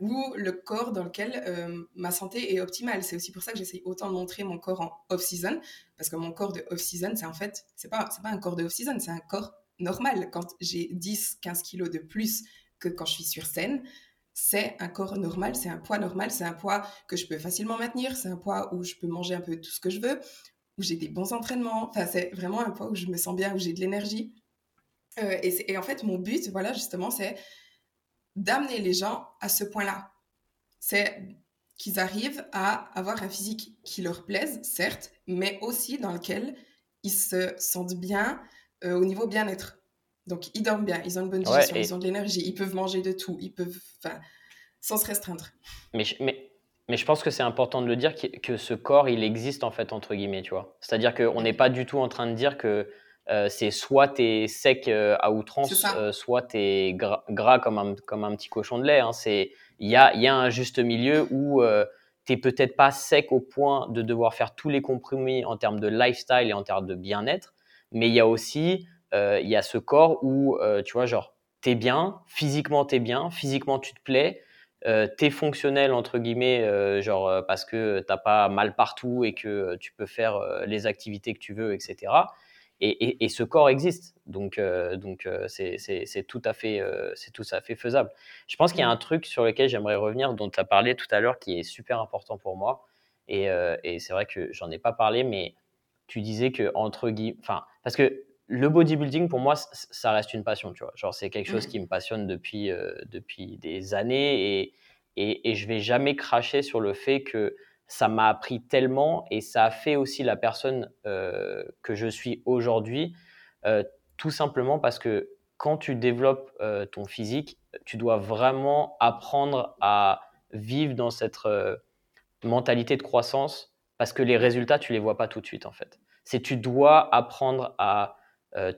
ou le corps dans lequel euh, ma santé est optimale. C'est aussi pour ça que j'essaye autant de montrer mon corps en off-season, parce que mon corps de off-season, c'est en fait, c'est pas, pas un corps de off-season, c'est un corps normal. Quand j'ai 10-15 kilos de plus que quand je suis sur scène, c'est un corps normal, c'est un poids normal, c'est un poids que je peux facilement maintenir, c'est un poids où je peux manger un peu tout ce que je veux, où j'ai des bons entraînements. Enfin, c'est vraiment un poids où je me sens bien, où j'ai de l'énergie. Euh, et, en fait, mon but, voilà, justement, c'est d'amener les gens à ce point-là. C'est qu'ils arrivent à avoir un physique qui leur plaise, certes, mais aussi dans lequel ils se sentent bien euh, au niveau bien-être. Donc, ils dorment bien, ils ont une bonne digestion, ils ont de l'énergie, ils peuvent manger de tout, ils peuvent, sans se restreindre. Mais, mais, mais je pense que c'est important de le dire que, ce corps, il existe en fait, entre guillemets, tu vois. C'est-à-dire qu'on n'est pas du tout en train de dire que euh, c'est soit tu es sec euh, à outrance, euh, soit tu es gras, comme, un, comme un petit cochon de lait. Hein. Il y a, y a un juste milieu où tu n'es peut-être pas sec au point de devoir faire tous les compromis en termes de lifestyle et en termes de bien-être, mais il y a aussi il y a ce corps où, euh, tu vois, genre, t'es bien, physiquement t'es bien, physiquement tu te plais, euh, t'es fonctionnel entre guillemets, genre parce que t'as pas mal partout et que tu peux faire les activités que tu veux, etc. Et, ce corps existe, donc donc c'est tout à fait c'est tout à fait faisable. Je pense qu'il y a un truc sur lequel j'aimerais revenir, dont tu as parlé tout à l'heure, qui est super important pour moi. Et, et c'est vrai que j'en ai pas parlé, mais tu disais que entre guillemets, enfin parce que le bodybuilding, pour moi, ça reste une passion, tu vois. Genre, c'est quelque chose qui me passionne depuis, euh, depuis des années et, et, et, je vais jamais cracher sur le fait que ça m'a appris tellement et ça a fait aussi la personne euh, que je suis aujourd'hui, euh, tout simplement parce que quand tu développes ton physique, tu dois vraiment apprendre à vivre dans cette mentalité de croissance parce que les résultats, tu les vois pas tout de suite, en fait. C'est tu dois apprendre à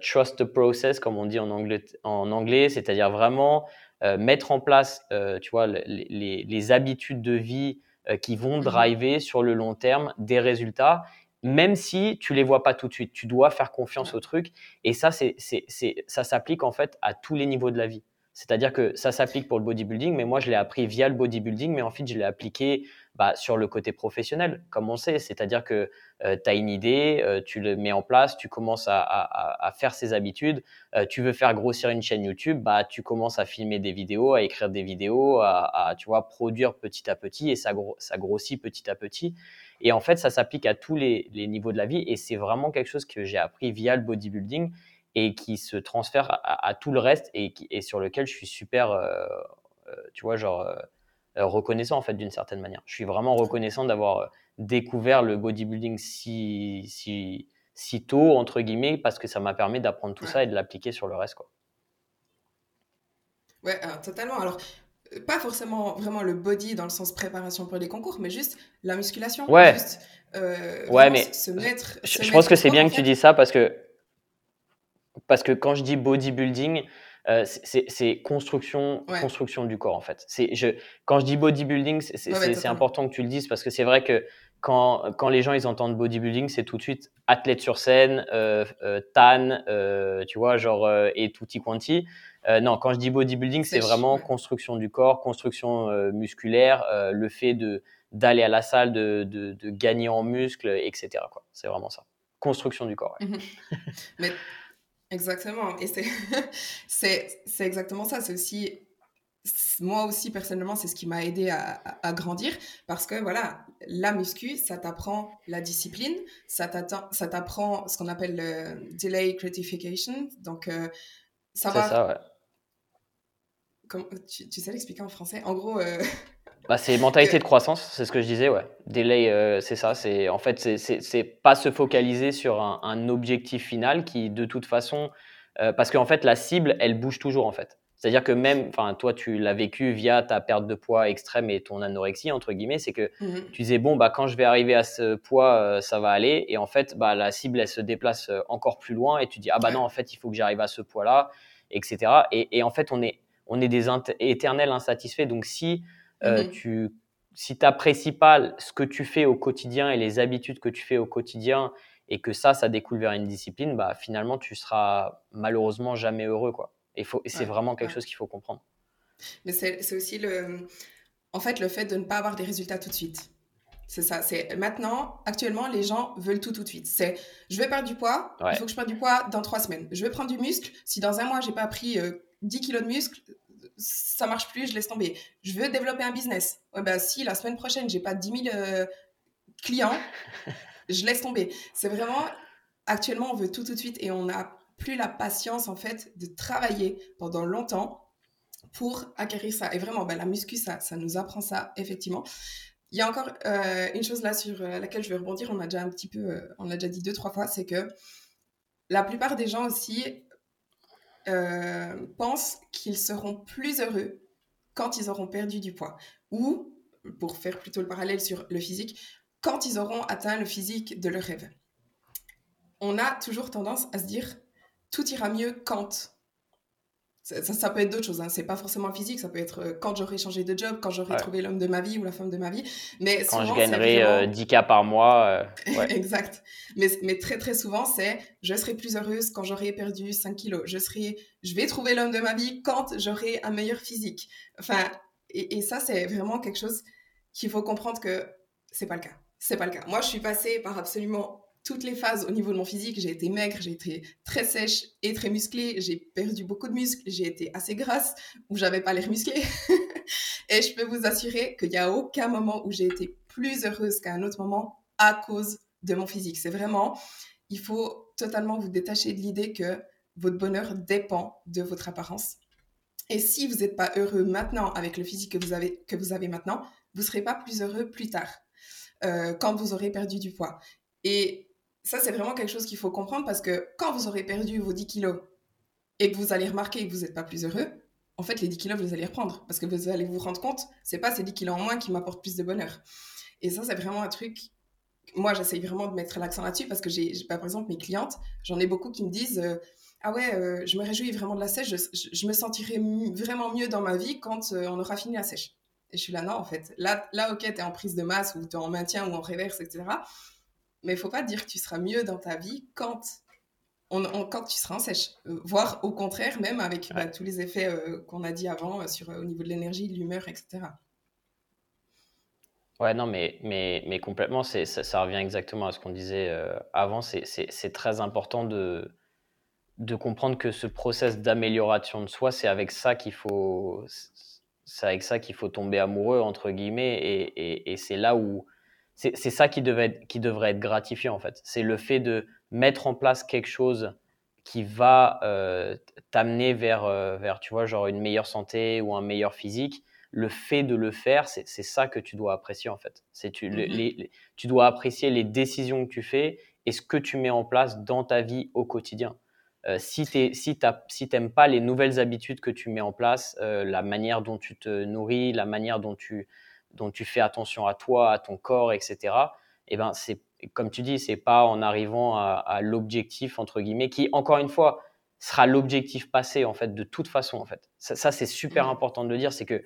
trust the process, comme on dit en anglais, en anglais c'est-à-dire vraiment euh, mettre en place, euh, tu vois, les, les, habitudes de vie qui vont mhm. driver sur le long terme des résultats, même si tu les vois pas tout de suite. Tu dois faire confiance au truc. Et ça, c'est, ça s'applique en fait à tous les niveaux de la vie. C'est-à-dire que ça s'applique pour le bodybuilding, mais moi je l'ai appris via le bodybuilding, mais en fait je l'ai appliqué bah, sur le côté professionnel, comme on sait. C'est-à-dire que euh, tu as une idée, euh, tu le mets en place, tu commences à, faire ses habitudes, euh, tu veux faire grossir une chaîne YouTube, bah, tu commences à filmer des vidéos, à écrire des vidéos, à, tu vois, produire petit à petit et ça, grossit petit à petit. Et en fait, ça s'applique à tous les, niveaux de la vie et c'est vraiment quelque chose que j'ai appris via le bodybuilding et qui se transfère à, tout le reste et, et, sur lequel je suis super, tu vois, genre euh, reconnaissant en fait d'une certaine manière. Je suis vraiment reconnaissant d'avoir euh, découvert le bodybuilding si, si, si tôt, entre guillemets, parce que ça m'a permis d'apprendre tout ça et de l'appliquer sur le reste. Quoi. Ouais, totalement. Alors, euh, pas forcément vraiment le body dans le sens préparation pour les concours, mais juste la musculation. Ouais. Juste, ouais, mais se mettre, je, pense que c'est bien que tu dis ça parce que, parce que quand je dis bodybuilding, Euh, c'est construction, construction du corps en fait. Je, quand je dis bodybuilding, c'est important que tu le dises parce que c'est vrai que quand, quand, les gens ils entendent bodybuilding, c'est tout de suite athlète sur scène, euh, euh tan, tu vois, genre et tutti quanti. non, quand je dis bodybuilding, c'est vraiment construction du corps, construction musculaire, le fait de d'aller à la salle, de, de, gagner en muscles, etc. C'est vraiment ça. Construction du corps. Mhm. Mais Exactement. Et c'est exactement ça. C'est aussi, moi aussi personnellement, c'est ce qui m'a aidé à, à, grandir parce que voilà, la muscu, ça t'apprend la discipline, ça t'apprend ce qu'on appelle le delay gratification. Donc, euh, ça va. ça, ouais. tu, tu, sais l'expliquer en français? En gros. Euh, bah, c'est mentalité de croissance, c'est ce que je disais, ouais. Delay, euh, c'est ça. C'est en fait, c'est pas se focaliser sur un, objectif final qui, de toute façon, euh, parce qu'en fait, la cible, elle bouge toujours en fait. C'est-à-dire que même, enfin, toi, tu l'as vécu via ta perte de poids extrême et ton anorexie entre guillemets, c'est que mmh tu disais bon, bah quand je vais arriver à ce poids, euh, ça va aller, et en fait, bah la cible, elle se déplace encore plus loin, et tu dis ah bah non, en fait, il faut que j'arrive à ce poids-là, etc. Et, et, en fait, on est on est des éternels insatisfaits. Donc si euh, mmh tu, si tu n'apprécies pas ce que tu fais au quotidien et les habitudes que tu fais au quotidien et que ça, ça découle vers une discipline, bah, finalement, tu seras malheureusement jamais heureux. Quoi. Et, et c'est vraiment quelque chose qu'il faut comprendre. Mais c'est aussi le, en fait, le fait de ne pas avoir des résultats tout de suite. C'est ça. C'est maintenant, actuellement, les gens veulent tout tout de suite. C'est, je vais perdre du poids. Il faut que je perde du poids dans trois semaines. Je vais prendre du muscle. Si dans un mois j'ai pas pris 10 euh, kilos de muscle, ça marche plus, je laisse tomber. Je veux développer un business. Ouais, bah, si la semaine prochaine, j'ai pas 10 000 euh, clients, je laisse tomber. C'est vraiment, actuellement, on veut tout tout de suite et on n'a plus la patience, en fait, de travailler pendant longtemps pour acquérir ça. Et vraiment, bah, la muscu, ça, ça nous apprend ça, effectivement. Il y a encore euh, une chose là sur euh, laquelle je vais rebondir, on a déjà un petit peu, on a déjà dit deux, trois fois, c'est que la plupart des gens aussi euh, pensent qu'ils seront plus heureux quand ils auront perdu du poids. Ou, pour faire plutôt le parallèle sur le physique, quand ils auront atteint le physique de leur rêve. On a toujours tendance à se dire tout ira mieux quand ça, peut être d'autres choses, hein. c'est pas forcément physique, ça peut être euh, quand j'aurai changé de job, quand j'aurai trouvé l'homme de ma vie ou la femme de ma vie. Mais quand je gagnerai 10 euh, par mois. Euh, exact. Mais, mais, très très souvent, c'est je serai plus heureuse quand j'aurai perdu 5 kilos. Je, serai, je vais trouver l'homme de ma vie quand j'aurai un meilleur physique. Enfin, et, et ça, c'est vraiment quelque chose qu'il faut comprendre que c'est pas le cas. C'est pas le cas. Moi, je suis passée par absolument toutes les phases au niveau de mon physique. J'ai été maigre, j'ai été très sèche et très musclée. J'ai perdu beaucoup de muscles. J'ai été assez grasse où j'avais pas l'air musclée. et je peux vous assurer qu'il n'y a aucun moment où j'ai été plus heureuse qu'à un autre moment à cause de mon physique. C'est vraiment, il faut totalement vous détacher de l'idée que votre bonheur dépend de votre apparence. Et si vous n'êtes pas heureux maintenant avec le physique que vous avez, que vous avez maintenant, vous ne serez pas plus heureux plus tard, euh, quand vous aurez perdu du poids. Et ça, c'est vraiment quelque chose qu'il faut comprendre parce que quand vous aurez perdu vos 10 kilos et que vous allez remarquer que vous n'êtes pas plus heureux, en fait, les 10 kilos, vous allez reprendre parce que vous allez vous rendre compte, c'est pas ces 10 kilos en moins qui m'apportent plus de bonheur. Et ça, c'est vraiment un truc. Moi, j'essaye vraiment de mettre l'accent là-dessus parce que j'ai, bah, par exemple, mes clientes, j'en ai beaucoup qui me disent euh, Ah ouais, euh, je me réjouis vraiment de la sèche, je, me sentirai vraiment mieux dans ma vie quand euh, on aura fini la sèche. Et je suis là, non, en fait. Là, là ok, tu es en prise de masse ou tu es en maintien ou en reverse, etc. Mais il faut pas dire que tu seras mieux dans ta vie quand, on, quand tu seras en sèche. Euh, voire au contraire, même avec bah, tous les effets euh, qu'on a dit avant euh, sur, au niveau de l'énergie, de l'humeur, etc. Ouais, non, mais, mais, mais complètement, ça, ça revient exactement à ce qu'on disait avant. C'est très important de, de comprendre que ce process d'amélioration de soi, c'est avec ça qu'il faut, c'est avec ça qu'il faut tomber amoureux entre guillemets, et, et, et c'est là où c'est ça qui, devait être, qui devrait être gratifiant en fait. C'est le fait de mettre en place quelque chose qui va euh, t'amener vers, euh, vers, tu vois, genre une meilleure santé ou un meilleur physique. Le fait de le faire, c'est ça que tu dois apprécier en fait. C'est tu, mm-hmm. tu dois apprécier les décisions que tu fais et ce que tu mets en place dans ta vie au quotidien. Euh, si tu si pas les nouvelles habitudes que tu mets en place, la manière dont tu te nourris, la manière dont tu, dont tu fais attention à toi, à ton corps, etc. Et eh ben c'est comme tu dis, c'est pas en arrivant à, l'objectif entre guillemets qui, encore une fois, sera l'objectif passé en fait de toute façon en fait. Ça, c'est super mmh. important de le dire, c'est que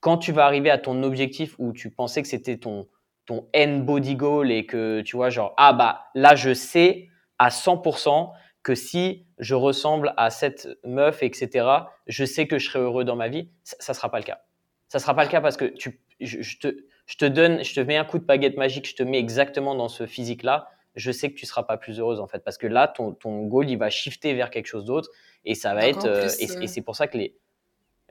quand tu vas arriver à ton objectif où tu pensais que c'était ton ton end body goal et que tu vois genre ah bah là je sais à 100% que si je ressemble à cette meuf etc je sais que je serai heureux dans ma vie ça, ça sera pas le cas ça sera pas le cas parce que tu je, te je te donne je te mets un coup de baguette magique je te mets exactement dans ce physique là je sais que tu seras pas plus heureuse en fait parce que là ton ton goal il va shifter vers quelque chose d'autre et ça va être euh, et, et euh, c'est pour ça que les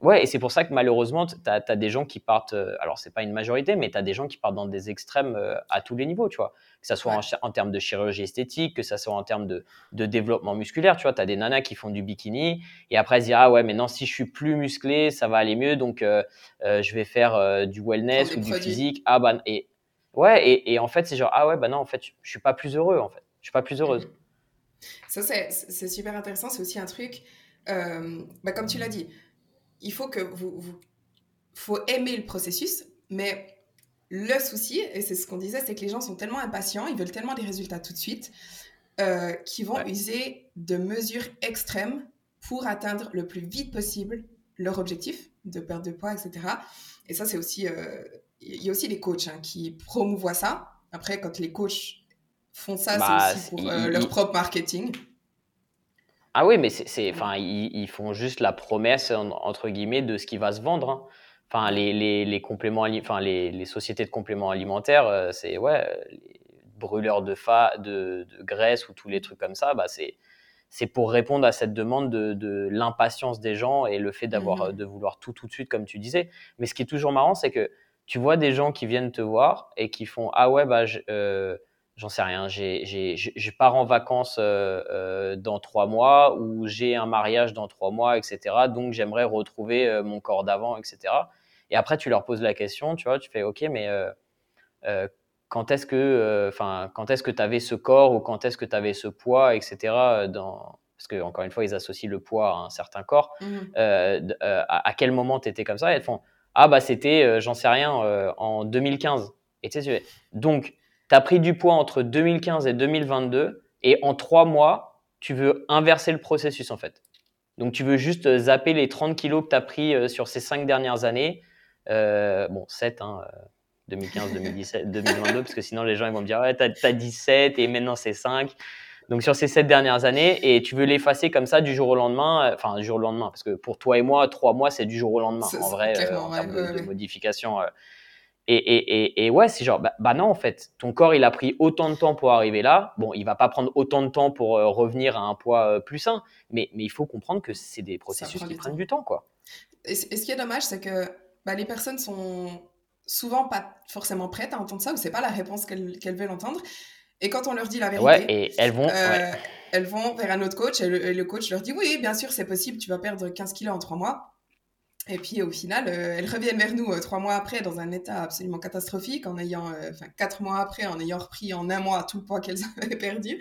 Ouais, et c'est pour ça que malheureusement, tu as, des gens qui partent, euh, alors c'est pas une majorité, mais tu as des gens qui partent dans des extrêmes euh, à tous les niveaux, tu vois. Que ça soit en, termes de chirurgie esthétique, que ça soit en termes de, développement musculaire, tu vois. Tu as des nanas qui font du bikini et après elles se disent, ah ouais, mais non, si je suis plus musclé, ça va aller mieux, donc euh, je vais faire du wellness ou du physique. Ah bah, et ouais, et, en fait, c'est genre, ah ouais, bah non, en fait, je suis pas plus heureux, en fait. Je suis pas plus heureuse. Ça, c'est super intéressant. C'est aussi un truc, bah, comme tu l'as dit, il faut que vous, faut aimer le processus, mais le souci, et c'est ce qu'on disait, c'est que les gens sont tellement impatients, ils veulent tellement des résultats tout de suite, euh, qu'ils vont user de mesures extrêmes pour atteindre le plus vite possible leur objectif de perte de poids, etc. Et ça, c'est aussi, euh, il y a aussi les coachs hein, qui promouvoient ça. Après, quand les coachs font ça, c'est bah, aussi pour euh, leur propre marketing. Ah oui, mais c'est, enfin, ils, font juste la promesse entre guillemets de ce qui va se vendre. Hein. Enfin, les, les, les compléments, enfin, les, les, sociétés de compléments alimentaires, euh, c'est ouais, les brûleurs de, fa, de, de, graisse ou tous les trucs comme ça, bah c'est c'est pour répondre à cette demande de, de l'impatience des gens et le fait d'avoir mmh de vouloir tout tout de suite, comme tu disais. Mais ce qui est toujours marrant, c'est que tu vois des gens qui viennent te voir et qui font ah ouais bah je, euh, j'en sais rien, je pars en vacances euh, euh, dans trois mois ou j'ai un mariage dans trois mois, etc. Donc j'aimerais retrouver euh, mon corps d'avant, etc. Et après tu leur poses la question, tu vois, tu fais ok, mais quand est-ce que, enfin, quand est-ce que tu avais ce corps ou quand est-ce que tu avais ce poids, etc. Dans... Parce que encore une fois, ils associent le poids à un certain corps. Mmh à, quel moment tu étais comme ça? Et elles font ah bah c'était, j'en sais rien, en 2015. Et tu sais, donc tu as pris du poids entre 2015 et 2022 et en trois mois, tu veux inverser le processus en fait. Donc tu veux juste euh, zapper les 30 kilos que tu as pris euh, sur ces cinq dernières années. Euh, bon, 7, hein, 2015, 2017, 2022, parce que sinon les gens ils vont me dire ouais, t'as as 17 et maintenant c'est 5. Donc sur ces sept dernières années, et tu veux l'effacer comme ça du jour au lendemain, enfin du jour au lendemain, parce que pour toi et moi, trois mois c'est du jour au lendemain en vrai, en termes de, de modification. Et, et, et, ouais, c'est genre, bah, bah, non, en fait, ton corps, il a pris autant de temps pour arriver là. Bon, il va pas prendre autant de temps pour euh, revenir à un poids euh, plus sain, mais, mais il faut comprendre que c'est des processus qui prennent du temps, quoi. Et, ce qui est dommage, c'est que bah, les personnes sont souvent pas forcément prêtes à entendre ça, ou c'est pas la réponse qu'elles veulent entendre. Et quand on leur dit la vérité, ouais, et elles vont, euh, elles vont vers un autre coach, et le, et le coach leur dit oui, bien sûr, c'est possible, tu vas perdre 15 kilos en 3 mois. Et puis au final, euh, elles reviennent vers nous euh, trois mois après dans un état absolument catastrophique, en ayant, euh, enfin quatre mois après, en ayant repris en un mois tout le poids qu'elles avaient perdu.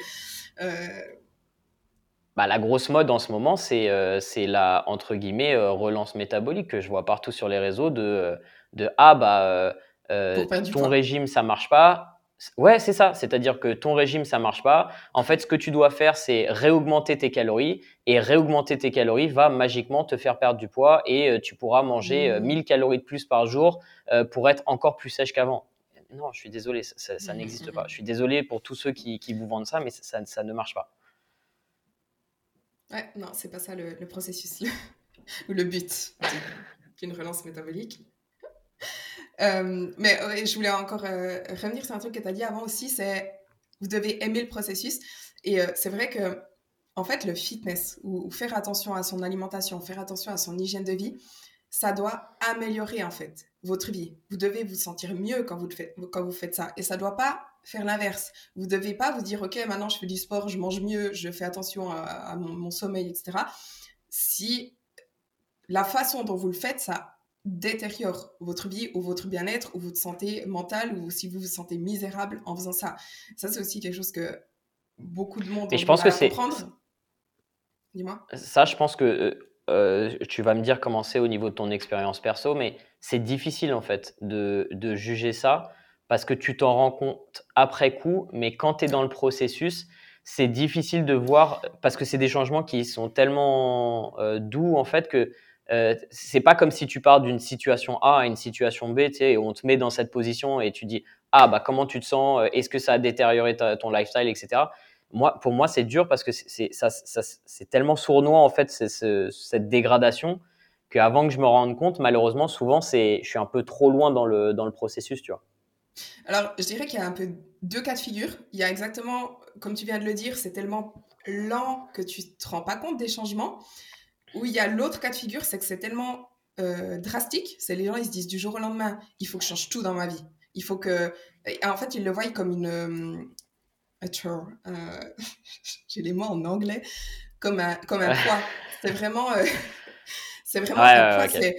Bah, la grosse mode en ce moment, c'est c'est la entre guillemets relance métabolique que je vois partout sur les réseaux de, de ah bah ton régime ça marche pas, Ouais, c'est ça. C'est-à-dire que ton régime, ça marche pas. En fait, ce que tu dois faire, c'est réaugmenter tes calories. Et réaugmenter tes calories va magiquement te faire perdre du poids et euh, tu pourras manger 1000 euh, mmh. calories de plus par jour euh, pour être encore plus sèche qu'avant. Non, je suis désolé, ça, mmh, n'existe mmh, pas. Je suis désolé pour tous ceux qui, vous vendent ça, mais ça, ça, ne marche pas. Ouais, non, c'est pas ça le, le processus ou le but d'une relance métabolique. Euh, mais je voulais encore euh, revenir sur un truc que tu as dit avant aussi, c'est vous devez aimer le processus. Et euh, c'est vrai que, en fait, le fitness ou, faire attention à son alimentation, faire attention à son hygiène de vie, ça doit améliorer en fait votre vie. Vous devez vous sentir mieux quand vous, faites, quand vous faites ça. Et ça ne doit pas faire l'inverse. Vous ne devez pas vous dire, OK, maintenant je fais du sport, je mange mieux, je fais attention à, mon, mon sommeil, etc. Si la façon dont vous le faites, ça détériore votre vie ou votre bien-être ou votre santé mentale ou si vous vous sentez misérable en faisant ça. Ça, c'est aussi quelque chose que beaucoup de monde Et je pense que c'est Dis-moi. Ça, je pense que euh, euh, tu vas me dire comment c'est au niveau de ton expérience perso, mais c'est difficile en fait de, de, juger ça parce que tu t'en rends compte après coup, mais quand tu es dans le processus, c'est difficile de voir parce que c'est des changements qui sont tellement euh, doux en fait que euh, c'est pas comme si tu pars d'une situation A à une situation B, tu sais, et on te met dans cette position et tu dis ah bah comment tu te sens, euh, est-ce que ça a détérioré ton lifestyle, etc. Moi, pour moi, c'est dur parce que c'est ça, c'est tellement sournois en fait cette dégradation qu'avant que je me rende compte, malheureusement, souvent c'est je suis un peu trop loin dans le dans le processus, tu vois. Alors, je dirais qu'il y a un peu deux cas de figure. Il y a exactement, comme tu viens de le dire, c'est tellement lent que tu te rends pas compte des changements. Ou il y a l'autre cas de figure, c'est que c'est tellement euh, drastique. C'est les gens, ils se disent du jour au lendemain, il faut que je change tout dans ma vie. Il faut que. en fait, ils le voient comme une. Euh, euh j'ai les mots en anglais. Comme un, comme un poids. C'est vraiment. Euh, c'est vraiment un poids. C'est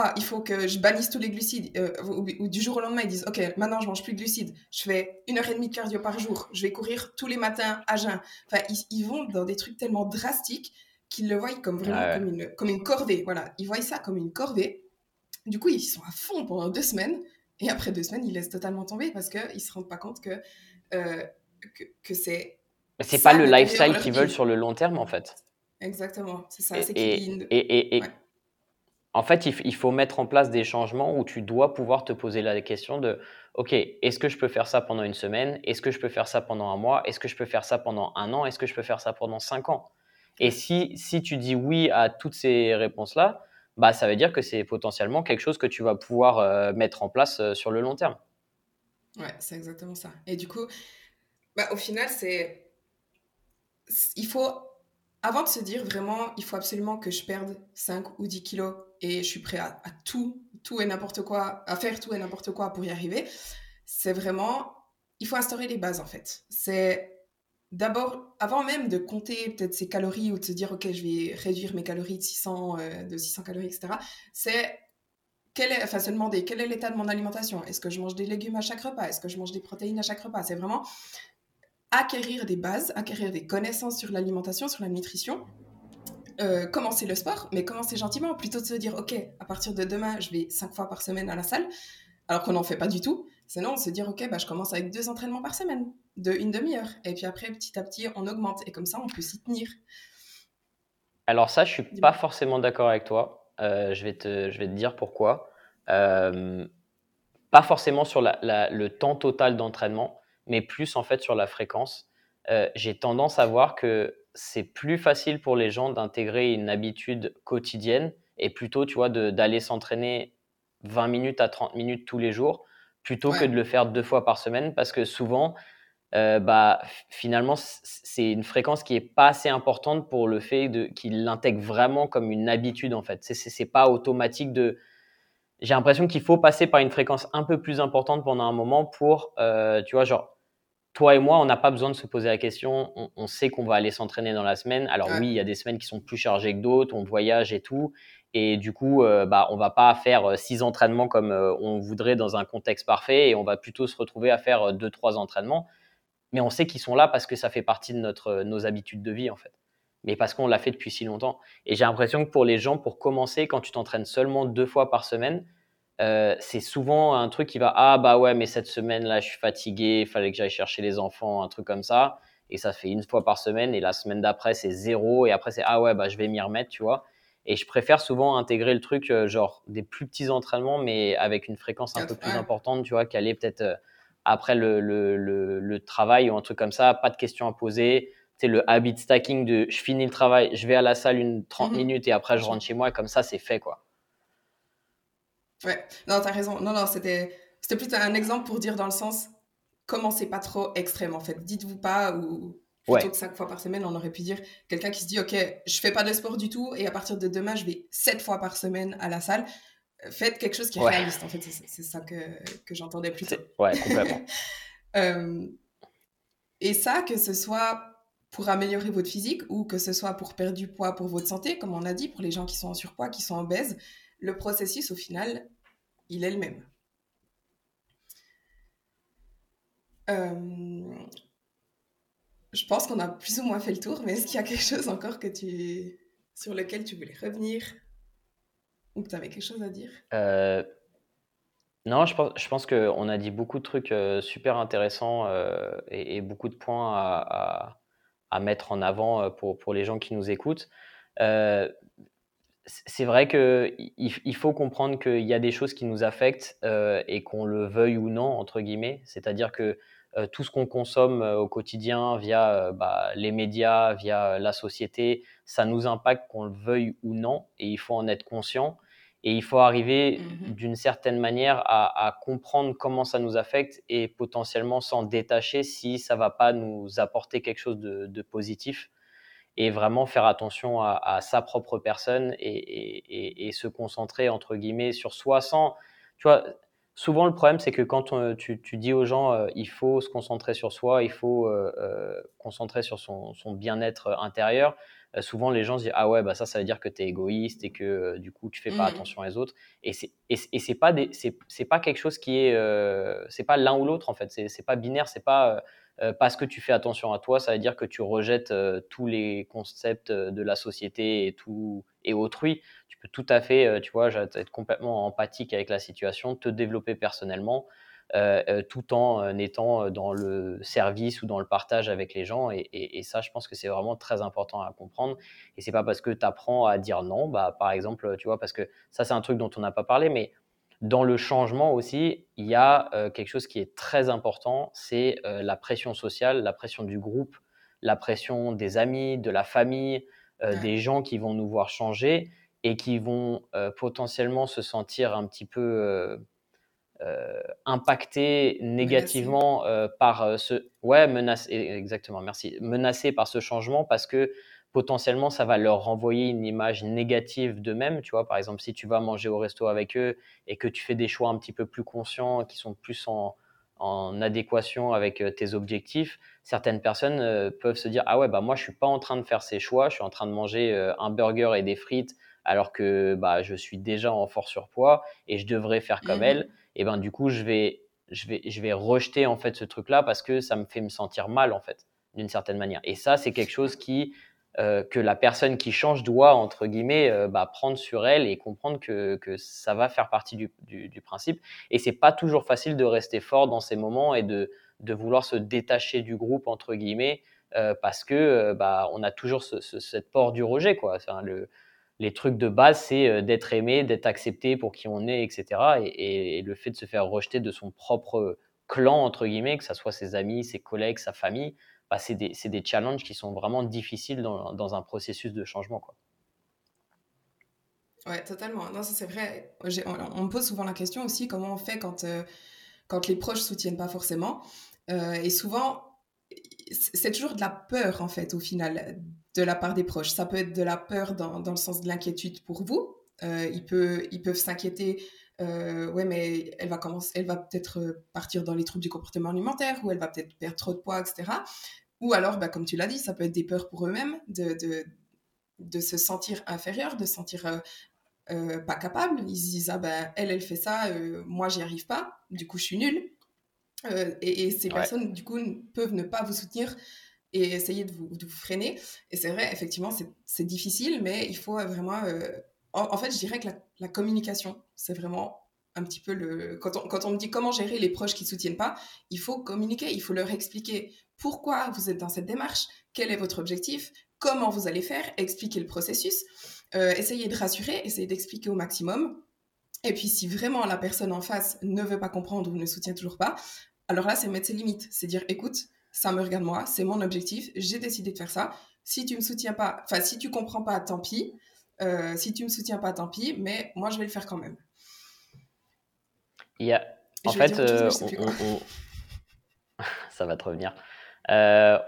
ah, il faut que je bannisse tous les glucides. Euh, ou, du jour au lendemain, ils disent, OK, maintenant, je mange plus de glucides. Je fais une heure et demie de cardio par jour. Je vais courir tous les matins à jeun. Enfin, ils, vont dans des trucs tellement drastiques qu'ils le voient comme vraiment comme, une, comme une corvée. Voilà, ils voient ça comme une corvée. Du coup, ils sont à fond pendant deux semaines. Et après deux semaines, ils laissent totalement tomber parce qu'ils ne se rendent pas compte que, euh, que, que c'est... C'est pas le lifestyle qu'ils veulent sur le long terme, en fait. Exactement, c'est ça. Et, et, et, en fait, il, faut mettre en place des changements où tu dois pouvoir te poser la question de, OK, est-ce que je peux faire ça pendant une semaine? Est-ce que je peux faire ça pendant un mois? Est-ce que je peux faire ça pendant un an? Est-ce que je peux faire ça pendant cinq ans? Et si, si tu dis oui à toutes ces réponses-là, bah, ça veut dire que c'est potentiellement quelque chose que tu vas pouvoir euh, mettre en place euh, sur le long terme. Ouais, c'est exactement ça. Et du coup, bah, au final, c'est. Il faut avant de se dire vraiment, il faut absolument que je perde 5 ou 10 kilos et je suis prêt à, tout, tout et n'importe quoi, à faire tout et n'importe quoi pour y arriver, c'est vraiment, il faut instaurer les bases en fait. C'est d'abord, avant même de compter peut-être ses calories ou de se dire, ok, je vais réduire mes calories de 600, euh, de 600 calories, etc., c'est quel est, enfin, se demander quel est l'état de mon alimentation? Est-ce que je mange des légumes à chaque repas? Est-ce que je mange des protéines à chaque repas? C'est vraiment acquérir des bases, acquérir des connaissances sur l'alimentation, sur la nutrition, euh, commencer le sport, mais commencer gentiment, plutôt de se dire, OK, à partir de demain, je vais cinq fois par semaine à la salle, alors qu'on n'en fait pas du tout. Sinon, se dire, OK, bah, je commence avec deux entraînements par semaine, de une demi-heure. Et puis après, petit à petit, on augmente. Et comme ça, on peut s'y tenir. Alors ça, je suis pas forcément d'accord avec toi. Euh, je, vais te, je vais te dire pourquoi. Euh, pas forcément sur le temps total d'entraînement mais plus en fait sur la fréquence. Euh, j'ai tendance à voir que c'est plus facile pour les gens d'intégrer une habitude quotidienne et plutôt, tu vois, d'aller s'entraîner 20 minutes à 30 minutes tous les jours plutôt que de le faire deux fois par semaine parce que souvent, euh, bah, finalement, c'est une fréquence qui est pas assez importante pour le fait qu'il l'intègre vraiment comme une habitude en fait. C'est pas automatique de. J'ai l'impression qu'il faut passer par une fréquence un peu plus importante pendant un moment pour, euh, tu vois, genre toi et moi, on n'a pas besoin de se poser la question. On, sait qu'on va aller s'entraîner dans la semaine. Alors oui, il y a des semaines qui sont plus chargées que d'autres. On voyage et tout. Et du coup, euh, bah, on va pas faire euh, six entraînements comme euh, on voudrait dans un contexte parfait. Et on va plutôt se retrouver à faire deux, trois entraînements. Mais on sait qu'ils sont là parce que ça fait partie de notre, nos habitudes de vie, en fait. Mais parce qu'on l'a fait depuis si longtemps. Et j'ai l'impression que pour les gens, pour commencer, quand tu t'entraînes seulement deux fois par semaine, euh, c'est souvent un truc qui va ah bah ouais mais cette semaine là je suis fatigué, il fallait que j'aille chercher les enfants, un truc comme ça et ça fait une fois par semaine et la semaine d'après c'est zéro et après c'est ah ouais bah je vais m'y remettre tu vois et je préfère souvent intégrer le truc euh, genre des plus petits entraînements mais avec une fréquence un peu plus importante tu vois qu'aller peut-être euh, après le, le, le, travail ou un truc comme ça pas de questions à poser. C'est le habit stacking de je finis le travail je vais à la salle une 30 mmh minutes et après je rentre chez moi comme ça c'est fait quoi. Ouais, non, t'as raison. Non, non, c'était, c'était plutôt un exemple pour dire dans le sens, commencez pas trop extrême en fait. Dites-vous pas, ou plutôt que cinq fois par semaine, on aurait pu dire quelqu'un qui se dit, ok, je fais pas de sport du tout et à partir de demain, je vais sept fois par semaine à la salle. Faites quelque chose qui est réaliste en fait. C'est, ça que, que j'entendais plutôt. Ouais, complètement. Euh, et ça, que ce soit pour améliorer votre physique ou que ce soit pour perdre du poids pour votre santé, comme on a dit, pour les gens qui sont en surpoids, qui sont obèses, le processus, au final, il est le même. Euh, je pense qu'on a plus ou moins fait le tour, mais est-ce qu'il y a quelque chose encore que tu... sur lequel tu voulais revenir ou que tu avais quelque chose à dire? Euh, Non, je pense, je pense qu'on a dit beaucoup de trucs euh, super intéressants et, beaucoup de points à, à mettre en avant pour, pour les gens qui nous écoutent. c'est vrai qu'il il faut comprendre qu'il y a des choses qui nous affectent et qu'on le veuille ou non, entre guillemets. C'est-à-dire que tout ce qu'on consomme au quotidien via bah, les médias, via la société, ça nous impacte qu'on le veuille ou non, et il faut en être conscient. Et il faut arriver mmh d'une certaine manière à, comprendre comment ça nous affecte et potentiellement s'en détacher si ça va pas nous apporter quelque chose de, positif. Et vraiment faire attention à, sa propre personne et, se concentrer, entre guillemets, sur soi sans... Tu vois, souvent le problème, c'est que quand tu, dis aux gens, euh, il faut se concentrer sur soi, il faut euh, euh, concentrer sur son bien-être intérieur, euh, souvent les gens se disent ah ouais bah ça ça veut dire que tu es égoïste et que euh, du coup tu fais pas mmh. attention aux autres et c'est et, c'est pas des pas quelque chose qui est euh, c'est pas l'un ou l'autre en fait c'est c'est pas binaire c'est pas parce que tu fais attention à toi ça veut dire que tu rejettes tous les concepts de la société et tout et autrui tu peux tout à fait tu vois être complètement empathique avec la situation te développer personnellement euh, euh, tout en euh, étant dans le service ou dans le partage avec les gens. Et, ça, je pense que c'est vraiment très important à comprendre. Et c'est pas parce que tu apprends à dire non, bah, par exemple, tu vois, parce que ça, c'est un truc dont on n'a pas parlé, mais dans le changement aussi, il y a quelque chose qui est très important, c'est la pression sociale, la pression du groupe, la pression des amis, de la famille, des gens qui vont nous voir changer et qui vont potentiellement se sentir un petit peu euh, impacté négativement euh, par euh, ce ouais menacé exactement merci menacé par ce changement parce que potentiellement ça va leur renvoyer une image négative d'eux-mêmes tu vois. Par exemple si tu vas manger au resto avec eux et que tu fais des choix un petit peu plus conscients qui sont plus en, en adéquation avec tes objectifs certaines personnes peuvent se dire ah ouais bah moi je suis pas en train de faire ces choix je suis en train de manger un burger et des frites alors que bah, je suis déjà en fort surpoids et je devrais faire comme mmh elle et ben du coup je vais je vais je vais rejeter en fait ce truc là parce que ça me fait me sentir mal en fait d'une certaine manière. Et ça c'est quelque chose qui euh, que la personne qui change doit entre guillemets euh, bah, prendre sur elle et comprendre que, que ça va faire partie du, du, principe et c'est pas toujours facile de rester fort dans ces moments et de, de vouloir se détacher du groupe entre guillemets euh, parce que bah, on a toujours ce, cette peur du rejet quoi les trucs de base, c'est d'être aimé, d'être accepté pour qui on est, etc. Et, le fait de se faire rejeter de son propre clan, entre guillemets, que ce soit ses amis, ses collègues, sa famille, bah, c'est des, des, challenges qui sont vraiment difficiles dans, dans, un processus de changement. Quoi. Ouais, totalement. Non, ça c'est vrai. On, me pose souvent la question aussi comment on fait quand, euh, quand les proches soutiennent pas forcément. Euh, et souvent, c'est toujours de la peur en fait au final de la part des proches. Ça peut être de la peur dans, dans le sens de l'inquiétude pour vous. Euh, ils, peuvent, ils peuvent s'inquiéter. Euh, ouais, mais elle va commencer, elle va peut-être partir dans les troubles du comportement alimentaire ou elle va peut-être perdre trop de poids, etc. Ou alors, bah, comme tu l'as dit, ça peut être des peurs pour eux-mêmes de, de, de, se sentir inférieur, de se sentir euh, euh, pas capable. Ils se disent, ah ben, elle, elle fait ça, moi, j'y arrive pas, du coup, je suis nulle. Et, ces personnes, du coup, peuvent ne pas vous soutenir et essayer de vous, freiner. Et c'est vrai, effectivement, c'est difficile, mais il faut vraiment... Euh, en, fait, je dirais que la, communication, c'est vraiment un petit peu le... Quand on, quand on, me dit comment gérer les proches qui ne soutiennent pas, il faut communiquer, il faut leur expliquer pourquoi vous êtes dans cette démarche, quel est votre objectif, comment vous allez faire, expliquer le processus, euh, essayer de rassurer, essayer d'expliquer au maximum. Et puis, si vraiment la personne en face ne veut pas comprendre ou ne soutient toujours pas, alors là, c'est mettre ses limites. C'est dire, écoute, ça me regarde moi, c'est mon objectif, j'ai décidé de faire ça. Si tu me soutiens pas, enfin si tu comprends pas, tant pis. Euh, si tu me soutiens pas, tant pis. Mais moi, je vais le faire quand même. Il y a, en fait, euh, ça va te revenir. Euh,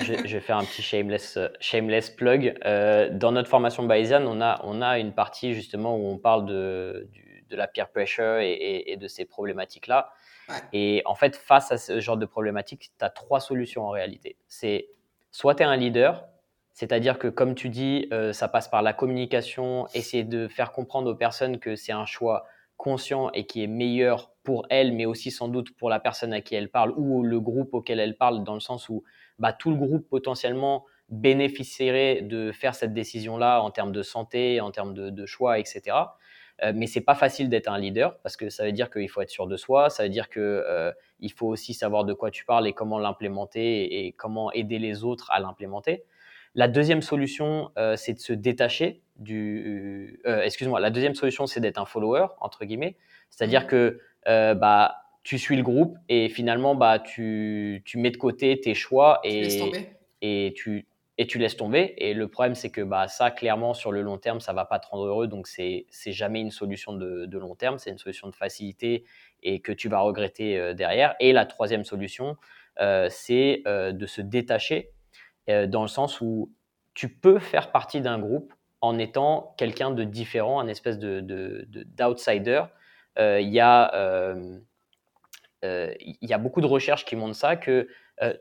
je, vais faire un petit shameless, shameless plug. dans notre formation Bayesian, on a, on a une partie justement où on parle de, de la peer pressure et de ces problématiques-là. Et en fait, face à ce genre de problématique, tu as trois solutions en réalité. C'est soit tu es un leader, c'est-à-dire que comme tu dis, euh, ça passe par la communication, essayer de faire comprendre aux personnes que c'est un choix conscient et qui est meilleur pour elles, mais aussi sans doute pour la personne à qui elle parle ou le groupe auquel elle parle, dans le sens où bah, tout le groupe potentiellement bénéficierait de faire cette décision-là en termes de santé, en termes de, choix, etc. Euh, mais c'est pas facile d'être un leader parce que ça veut dire qu'il faut être sûr de soi, ça veut dire que euh, il faut aussi savoir de quoi tu parles et comment l'implémenter et, comment aider les autres à l'implémenter. La deuxième solution, euh, c'est de se détacher du. Excuse-moi. La deuxième solution, c'est d'être un follower entre guillemets, c'est-à-dire mmh. que bah tu suis le groupe et finalement bah tu, tu mets de côté tes choix et, et tu et tu laisses tomber. Et le problème, c'est que bah, ça, clairement, sur le long terme, ça va pas te rendre heureux. Donc, c'est n'est jamais une solution de, de long terme. C'est une solution de facilité et que tu vas regretter euh, derrière. Et la troisième solution, euh, c'est euh, de se détacher dans le sens où tu peux faire partie d'un groupe en étant quelqu'un de différent, un espèce de d'outsider. Il y a il y a beaucoup de recherches qui montrent ça, que euh,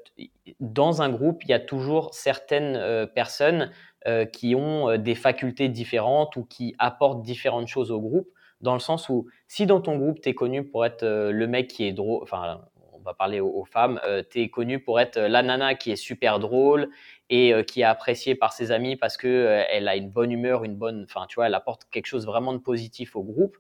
dans un groupe, il y a toujours certaines euh, personnes euh, qui ont des facultés différentes ou qui apportent différentes choses au groupe, dans le sens où si dans ton groupe, tu es connu pour être le mec qui est drôle, enfin, va parler aux, femmes, tu es connu pour être la nana qui est super drôle et qui est appréciée par ses amis parce qu'elle elle a une bonne humeur, une bonne, enfin, tu vois, elle apporte quelque chose vraiment de positif au groupe,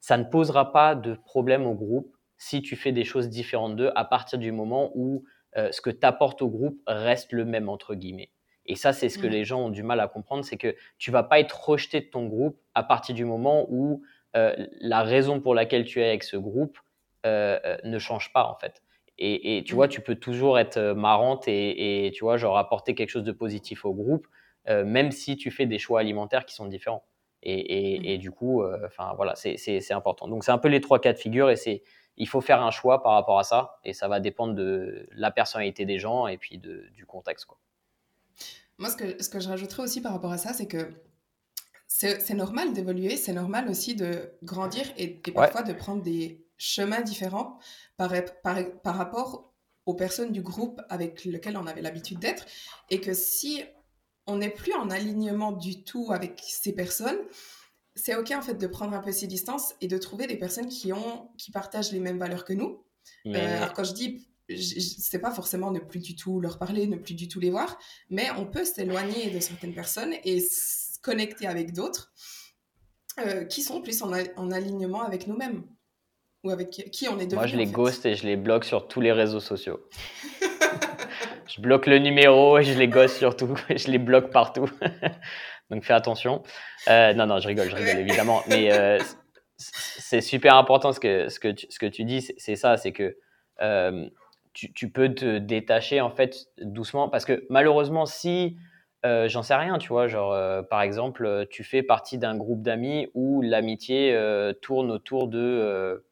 ça ne posera pas de problème au groupe si tu fais des choses différentes d'eux à partir du moment où euh, ce que tu apportes au groupe reste le même, entre guillemets. Et ça, c'est ce que mmh. les gens ont du mal à comprendre, c'est que tu vas pas être rejeté de ton groupe à partir du moment où euh, la raison pour laquelle tu es avec ce groupe euh, ne change pas, en fait. Et, tu vois, mmh. tu peux toujours être marrante et, tu vois, genre apporter quelque chose de positif au groupe, même si tu fais des choix alimentaires qui sont différents. Et, mmh. du coup, enfin voilà, c'est important. Donc c'est un peu les trois cas de figure et c'est il faut faire un choix par rapport à ça et ça va dépendre de la personnalité des gens et puis de, du contexte. Quoi. Moi, ce que, ce que je rajouterais aussi par rapport à ça, c'est que c'est normal d'évoluer, c'est normal aussi de grandir et, parfois de prendre des chemins différents par, par, par rapport aux personnes du groupe avec lequel on avait l'habitude d'être et que si on n'est plus en alignement du tout avec ces personnes, c'est ok en fait de prendre un peu ses distances et de trouver des personnes qui ont qui partagent les mêmes valeurs que nous. Euh, alors quand je dis c'est pas forcément ne plus du tout leur parler, ne plus du tout les voir, mais on peut s'éloigner de certaines personnes et se connecter avec d'autres euh, qui sont plus en, en alignement avec nous-mêmes ou avec qui on est devenus. Moi, je les ghost et je les bloque sur tous les réseaux sociaux. je bloque le numéro et je les ghost surtout, je les bloque partout. Donc fais attention. Euh, non, non, je rigole, je rigole évidemment. Mais euh, c'est super important ce que, ce que, tu, ce que tu dis, c'est ça, c'est que euh, tu, tu, peux te détacher en fait doucement parce que malheureusement, si j'en sais rien, tu vois, genre par exemple, tu fais partie d'un groupe d'amis où l'amitié tourne autour de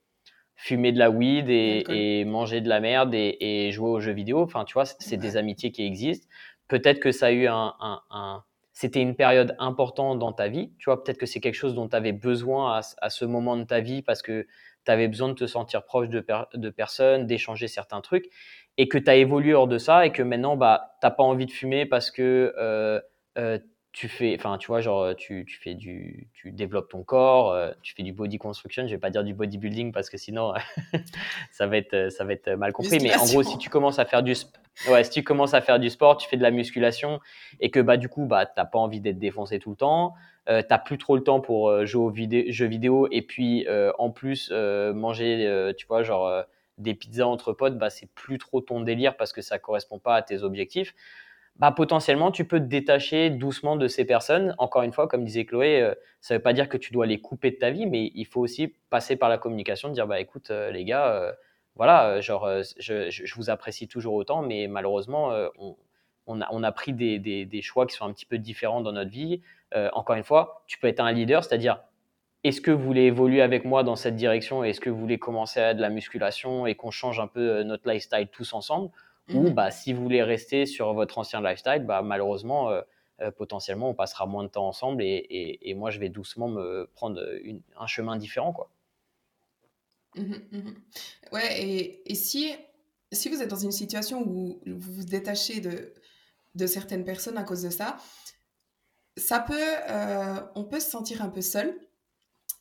fumer de la weed et, manger de la merde et, jouer aux jeux vidéo. Enfin, tu vois, c'est des amitiés qui existent. Peut-être que ça a eu un, un c'était une période importante dans ta vie. Tu vois, peut-être que c'est quelque chose dont tu avais besoin à, ce moment de ta vie parce que tu avais besoin de te sentir proche de, de personnes, d'échanger certains trucs, et que tu as évolué hors de ça et que maintenant, bah, tu n'as pas envie de fumer parce que euh, euh, tu fais, enfin, tu vois, genre, tu, tu, fais du, tu développes ton corps, euh, tu fais du body construction. Je vais pas dire du bodybuilding parce que sinon, ça va être, ça va être mal compris. Mais en gros, si tu commences à faire du, ouais, si tu commences à faire du sport, tu fais de la musculation et que bah du coup, bah t'as pas envie d'être défoncé tout le temps, euh, t'as plus trop le temps pour euh, jouer aux jeux vidéo et puis euh, en plus manger, tu vois, genre des pizzas entre potes, bah c'est plus trop ton délire parce que ça correspond pas à tes objectifs bah, potentiellement, tu peux te détacher doucement de ces personnes. Encore une fois, comme disait Chloé, euh, ça ne veut pas dire que tu dois les couper de ta vie, mais il faut aussi passer par la communication, de dire, bah, écoute, euh, les gars, euh, voilà, genre, je, vous apprécie toujours autant, mais malheureusement, on, a, pris des, des, des, choix qui sont un petit peu différents dans notre vie. encore une fois, tu peux être un leader, c'est-à-dire, est-ce que vous voulez évoluer avec moi dans cette direction? Est-ce que vous voulez commencer à de la musculation et qu'on change un peu notre lifestyle tous ensemble? Ou mmh. bah, si vous voulez rester sur votre ancien lifestyle, bah, malheureusement, euh, euh, potentiellement, on passera moins de temps ensemble et, et, moi, je vais doucement me prendre un chemin différent. Quoi. Mmh mmh ouais, et, et, si, si vous êtes dans une situation où vous vous détachez de, de certaines personnes à cause de ça, ça peut, euh, on peut se sentir un peu seul,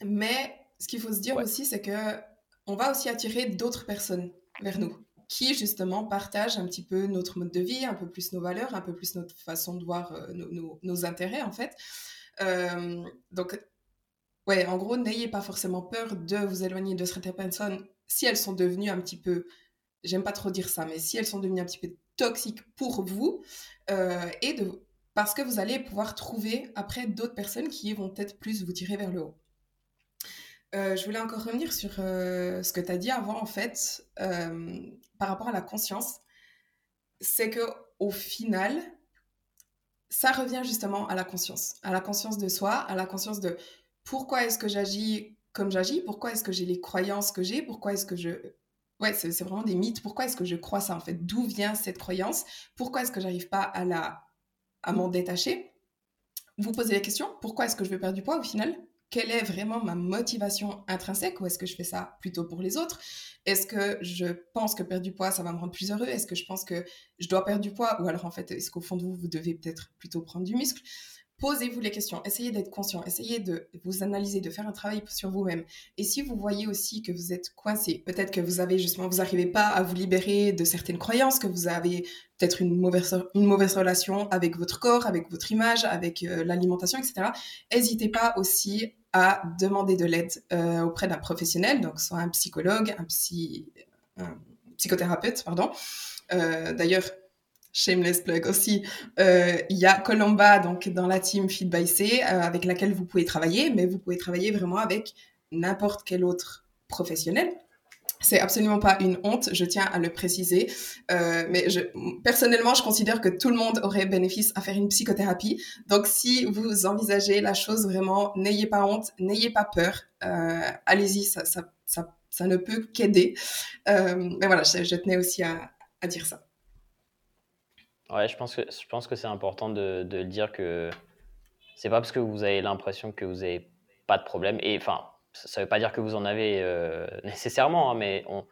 mais ce qu'il faut se dire aussi, c'est que on va aussi attirer d'autres personnes vers nous qui justement partagent un petit peu notre mode de vie, un peu plus nos valeurs, un peu plus notre façon de voir euh, nos, intérêts en fait. Euh, donc ouais, en gros, n'ayez pas forcément peur de vous éloigner de certaines personnes si elles sont devenues un petit peu, j'aime pas trop dire ça, mais si elles sont devenues un petit peu toxiques pour vous, euh, et de, parce que vous allez pouvoir trouver après d'autres personnes qui vont peut-être plus vous tirer vers le haut. Je voulais encore revenir sur ce que tu as dit avant, en fait, par rapport à la conscience. C'est que au final, ça revient justement à la conscience, à la conscience de soi, à la conscience de pourquoi est-ce que j'agis comme j'agis, pourquoi est-ce que j'ai les croyances que j'ai, pourquoi est-ce que je... Ouais, c'est vraiment des mythes, pourquoi est-ce que je crois ça en fait, d'où vient cette croyance, pourquoi est-ce que j'arrive pas à la à m'en détacher? Vous posez la question, pourquoi est-ce que je veux perdre du poids au final? Quelle est vraiment ma motivation intrinsèque ou est-ce que je fais ça plutôt pour les autres? Est-ce que je pense que perdre du poids, ça va me rendre plus heureux? Est-ce que je pense que je dois perdre du poids? Ou alors en fait, est-ce qu'au fond de vous, vous devez peut-être plutôt prendre du muscle? Posez-vous les questions, essayez d'être conscient, essayez de vous analyser, de faire un travail sur vous-même. Et si vous voyez aussi que vous êtes coincé, peut-être que vous avez justement, vous n'arrivez pas à vous libérer de certaines croyances, que vous avez peut-être une mauvaise, une mauvaise relation avec votre corps, avec votre image, avec euh, l'alimentation, etc. N'hésitez pas aussi à demander de l'aide euh, auprès d'un professionnel, donc soit un psychologue, un, psy, un psychothérapeute, pardon. Euh, D'ailleurs, shameless plug aussi, euh, il y a Colomba donc dans la team Feed by C avec laquelle vous pouvez travailler, mais vous pouvez travailler vraiment avec n'importe quel autre professionnel. C'est absolument pas une honte, je tiens à le préciser. Euh, mais personnellement, je considère que tout le monde aurait bénéfice à faire une psychothérapie. Donc, si vous envisagez la chose vraiment, n'ayez pas honte, n'ayez pas peur. Euh, Allez-y, ça, ne peut qu'aider. Euh, mais voilà, je, tenais aussi à, dire ça. Ouais, je pense que, je pense que c'est important de, de dire que c'est pas parce que vous avez l'impression que vous n'avez pas de problème. Et enfin, ça ne veut pas dire que vous en avez euh, nécessairement, hein, mais on,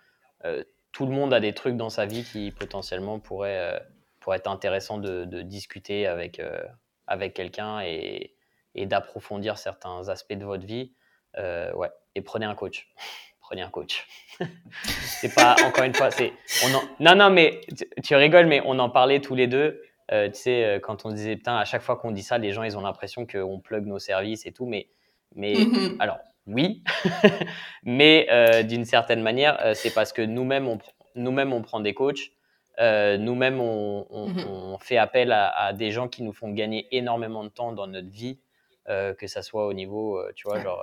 euh, tout le monde a des trucs dans sa vie qui potentiellement pourraient, euh, pourraient être intéressants de, de discuter avec, euh, avec quelqu'un et, et d'approfondir certains aspects de votre vie. Ouais. Et prenez un coach. prenez un coach. c'est pas, encore une fois, c'est. On en, non, non, mais tu, tu, rigoles, mais on en parlait tous les deux. tu sais, quand on disait, putain, à chaque fois qu'on dit ça, les gens, ils ont l'impression qu'on plug nos services et tout, mais. Mais mm -hmm. alors, oui, mais euh, d'une certaine manière, euh, c'est parce que nous-mêmes, on, nous-mêmes, on prend des coachs, euh, nous-mêmes, on, on, on, fait appel à, à, des gens qui nous font gagner énormément de temps dans notre vie, que ça soit au niveau, tu vois, genre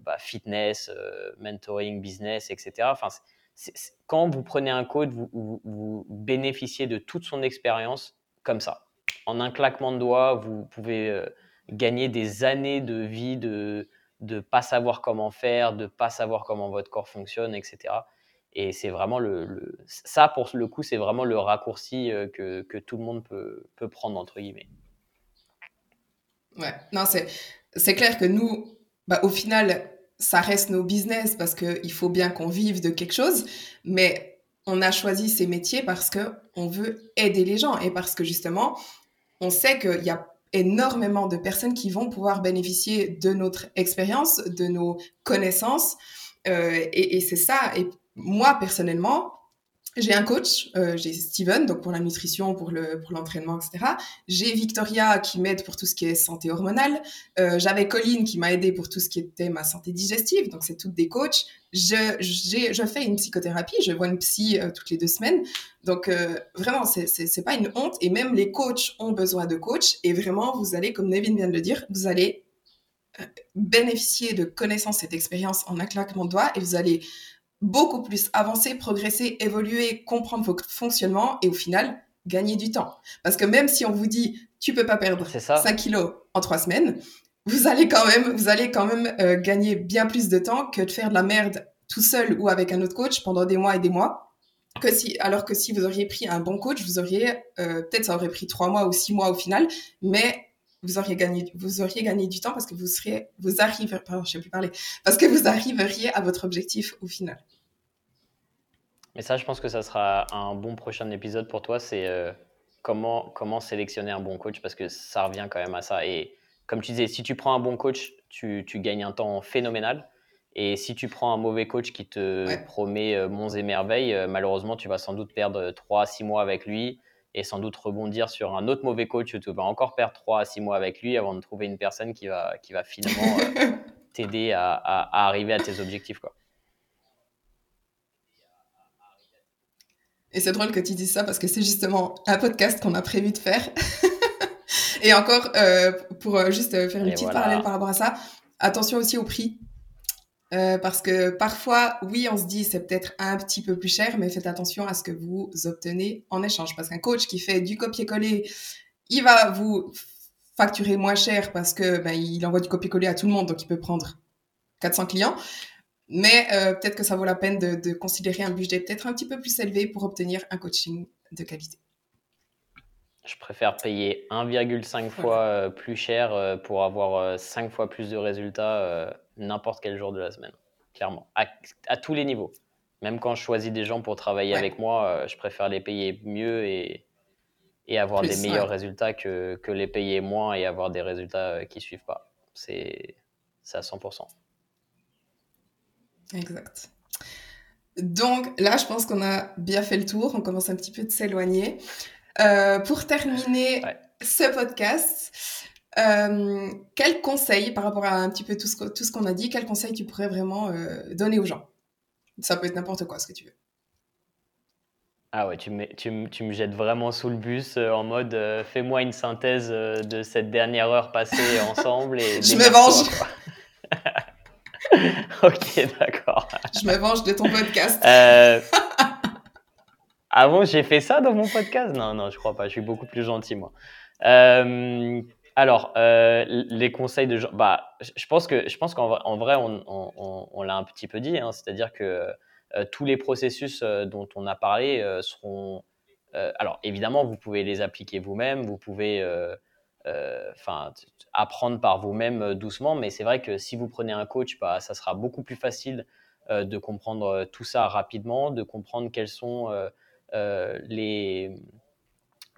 bah, fitness, mentoring, business, etc. Enfin, quand vous prenez un coach, vous, vous, vous bénéficiez de toute son expérience comme ça. En un claquement de doigts, vous pouvez gagner des années de vie, de, de pas savoir comment faire, de pas savoir comment votre corps fonctionne, etc. Et c'est vraiment le, ça pour le coup, c'est vraiment le raccourci que, que, tout le monde peut, peut prendre entre guillemets. Ouais, non, c'est c'est clair que nous, bah, au final, ça reste nos business parce qu'il faut bien qu'on vive de quelque chose, mais on a choisi ces métiers parce que on veut aider les gens et parce que justement, on sait qu'il y a énormément de personnes qui vont pouvoir bénéficier de notre expérience, de nos connaissances. Euh, et, et c'est ça. Et moi, personnellement, j'ai un coach, euh, j'ai Steven, donc pour la nutrition, pour le pour l'entraînement, etc. J'ai Victoria qui m'aide pour tout ce qui est santé hormonale. Euh, J'avais Colline qui m'a aidé pour tout ce qui était ma santé digestive. Donc c'est toutes des coachs. Je je fais une psychothérapie, je vois une psy euh, toutes les deux semaines. Donc vraiment c'est c'est pas une honte et même les coachs ont besoin de coachs et vraiment vous allez comme Nevin vient de le dire, vous allez bénéficier de connaissances et d'expériences en un claquement de doigts et vous allez beaucoup plus avancer, progresser, évoluer, comprendre vos fonctionnements et au final, gagner du temps. Parce que même si on vous dit, tu peux pas perdre 5 kilos en 3 semaines, vous allez quand même, vous allez quand même euh, gagner bien plus de temps que de faire de la merde tout seul ou avec un autre coach pendant des mois et des mois. Que si, alors que si vous auriez pris un bon coach, vous auriez, euh, peut-être ça aurait pris 3 mois ou 6 mois au final, mais vous auriez gagné, vous auriez gagné du temps parce que vous seriez, vous arrivez, pardon, je sais plus parler, parce que vous arriveriez à votre objectif au final. Mais ça, je pense que ça sera un bon prochain épisode pour toi. C'est euh, comment, comment sélectionner un bon coach parce que ça revient quand même à ça. Et comme tu disais, si tu prends un bon coach, tu, tu gagnes un temps phénoménal. Et si tu prends un mauvais coach qui te ouais. promet euh, monts et merveilles, euh, malheureusement, tu vas sans doute perdre 3 à 6 mois avec lui et sans doute rebondir sur un autre mauvais coach. Tu vas encore perdre 3 à 6 mois avec lui avant de trouver une personne qui va, qui va finalement t'aider à, à, arriver à tes objectifs. Quoi. Et c'est drôle que tu dises ça parce que c'est justement un podcast qu'on a prévu de faire. Et encore, euh, pour euh, juste euh, faire une petite parallèle par rapport à ça, attention aussi au prix. Parce que parfois, oui, on se dit c'est peut-être un petit peu plus cher, mais faites attention à ce que vous obtenez en échange. Parce qu'un coach qui fait du copier-coller, il va vous facturer moins cher parce que ben, il envoie du copier-coller à tout le monde, donc il peut prendre 400 clients. Mais peut-être que ça vaut la peine de, de considérer un budget peut-être un petit peu plus élevé pour obtenir un coaching de qualité. Je préfère payer 1,5 fois euh, plus cher euh, pour avoir 5 euh, fois plus de résultats n'importe quel jour de la semaine, clairement, à, tous les niveaux. Même quand je choisis des gens pour travailler avec moi, je préfère les payer mieux et, et avoir des meilleurs résultats que, que, les payer moins et avoir des résultats qui ne suivent pas. C'est à 100%. Exact. Donc là, je pense qu'on a bien fait le tour. On commence un petit peu de s'éloigner. Euh, pour terminer ce podcast, euh, quel conseil, par rapport à un petit peu tout ce, tout ce qu'on a dit, quel conseil tu pourrais vraiment euh, donner aux gens? Ça peut être n'importe quoi, ce que tu veux. Ah ouais, tu me, tu, tu me jettes vraiment sous le bus en mode fais-moi une synthèse de cette dernière heure passée ensemble. Et Je me venge Ok, d'accord. Je me venge de ton podcast. Avant, j'ai fait ça dans mon podcast? Non, non, je crois pas. Je suis beaucoup plus gentil, moi. Euh, alors, euh, les conseils de gens. Bah, je pense que je pense qu'en vrai, on, on, on, l'a un petit peu dit. Hein, C'est-à-dire que euh, tous les processus dont on a parlé seront. alors, évidemment, vous pouvez les appliquer vous-même. Vous pouvez. Enfin, apprendre par vous-même doucement, mais c'est vrai que si vous prenez un coach, bah, ça sera beaucoup plus facile de comprendre tout ça rapidement, de comprendre quels sont euh, les,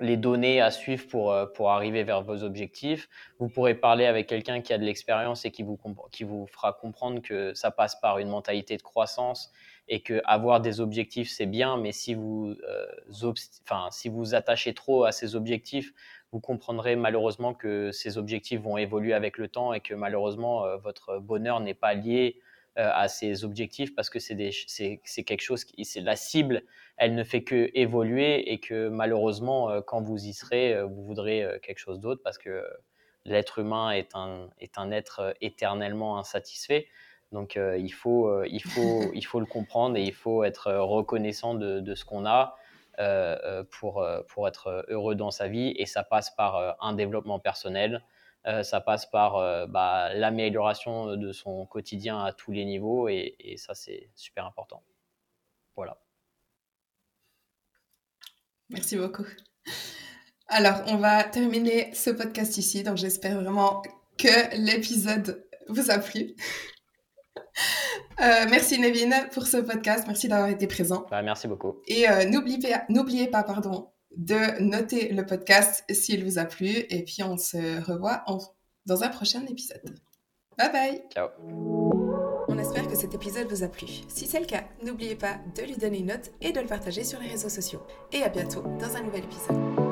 les données à suivre pour, euh, pour arriver vers vos objectifs. Vous pourrez parler avec quelqu'un qui a de l'expérience et qui vous, qui vous fera comprendre que ça passe par une mentalité de croissance et que avoir des objectifs c'est bien, mais si vous, euh, si vous attachez trop à ces objectifs, vous comprendrez malheureusement que ces objectifs vont évoluer avec le temps et que malheureusement votre bonheur n'est pas lié euh, à ces objectifs parce que c'est quelque chose qui, c'est la cible, elle ne fait que évoluer et que malheureusement, euh, quand vous y serez, euh, vous voudrez quelque chose d'autre parce que l'être humain est un, est un être éternellement insatisfait. Donc il, faut, il, faut, il faut le comprendre et il faut être reconnaissant de, de ce qu'on a pour, pour être heureux dans sa vie. Et ça passe par un développement personnel, euh, ça passe par euh, bah, l'amélioration de son quotidien à tous les niveaux et, ça, c'est super important. Voilà. Merci beaucoup. Alors, on va terminer ce podcast ici. Donc, j'espère vraiment que l'épisode vous a plu. Euh, merci Nevin pour ce podcast. Merci d'avoir été présent. Bah, merci beaucoup. Et n'oubliez pas, pardon, de noter le podcast s'il vous a plu. Et puis, on se revoit dans un prochain épisode. Bye bye Ciao On espère que cet épisode vous a plu. Si c'est le cas, n'oubliez pas de lui donner une note et de le partager sur les réseaux sociaux. Et à bientôt dans un nouvel épisode.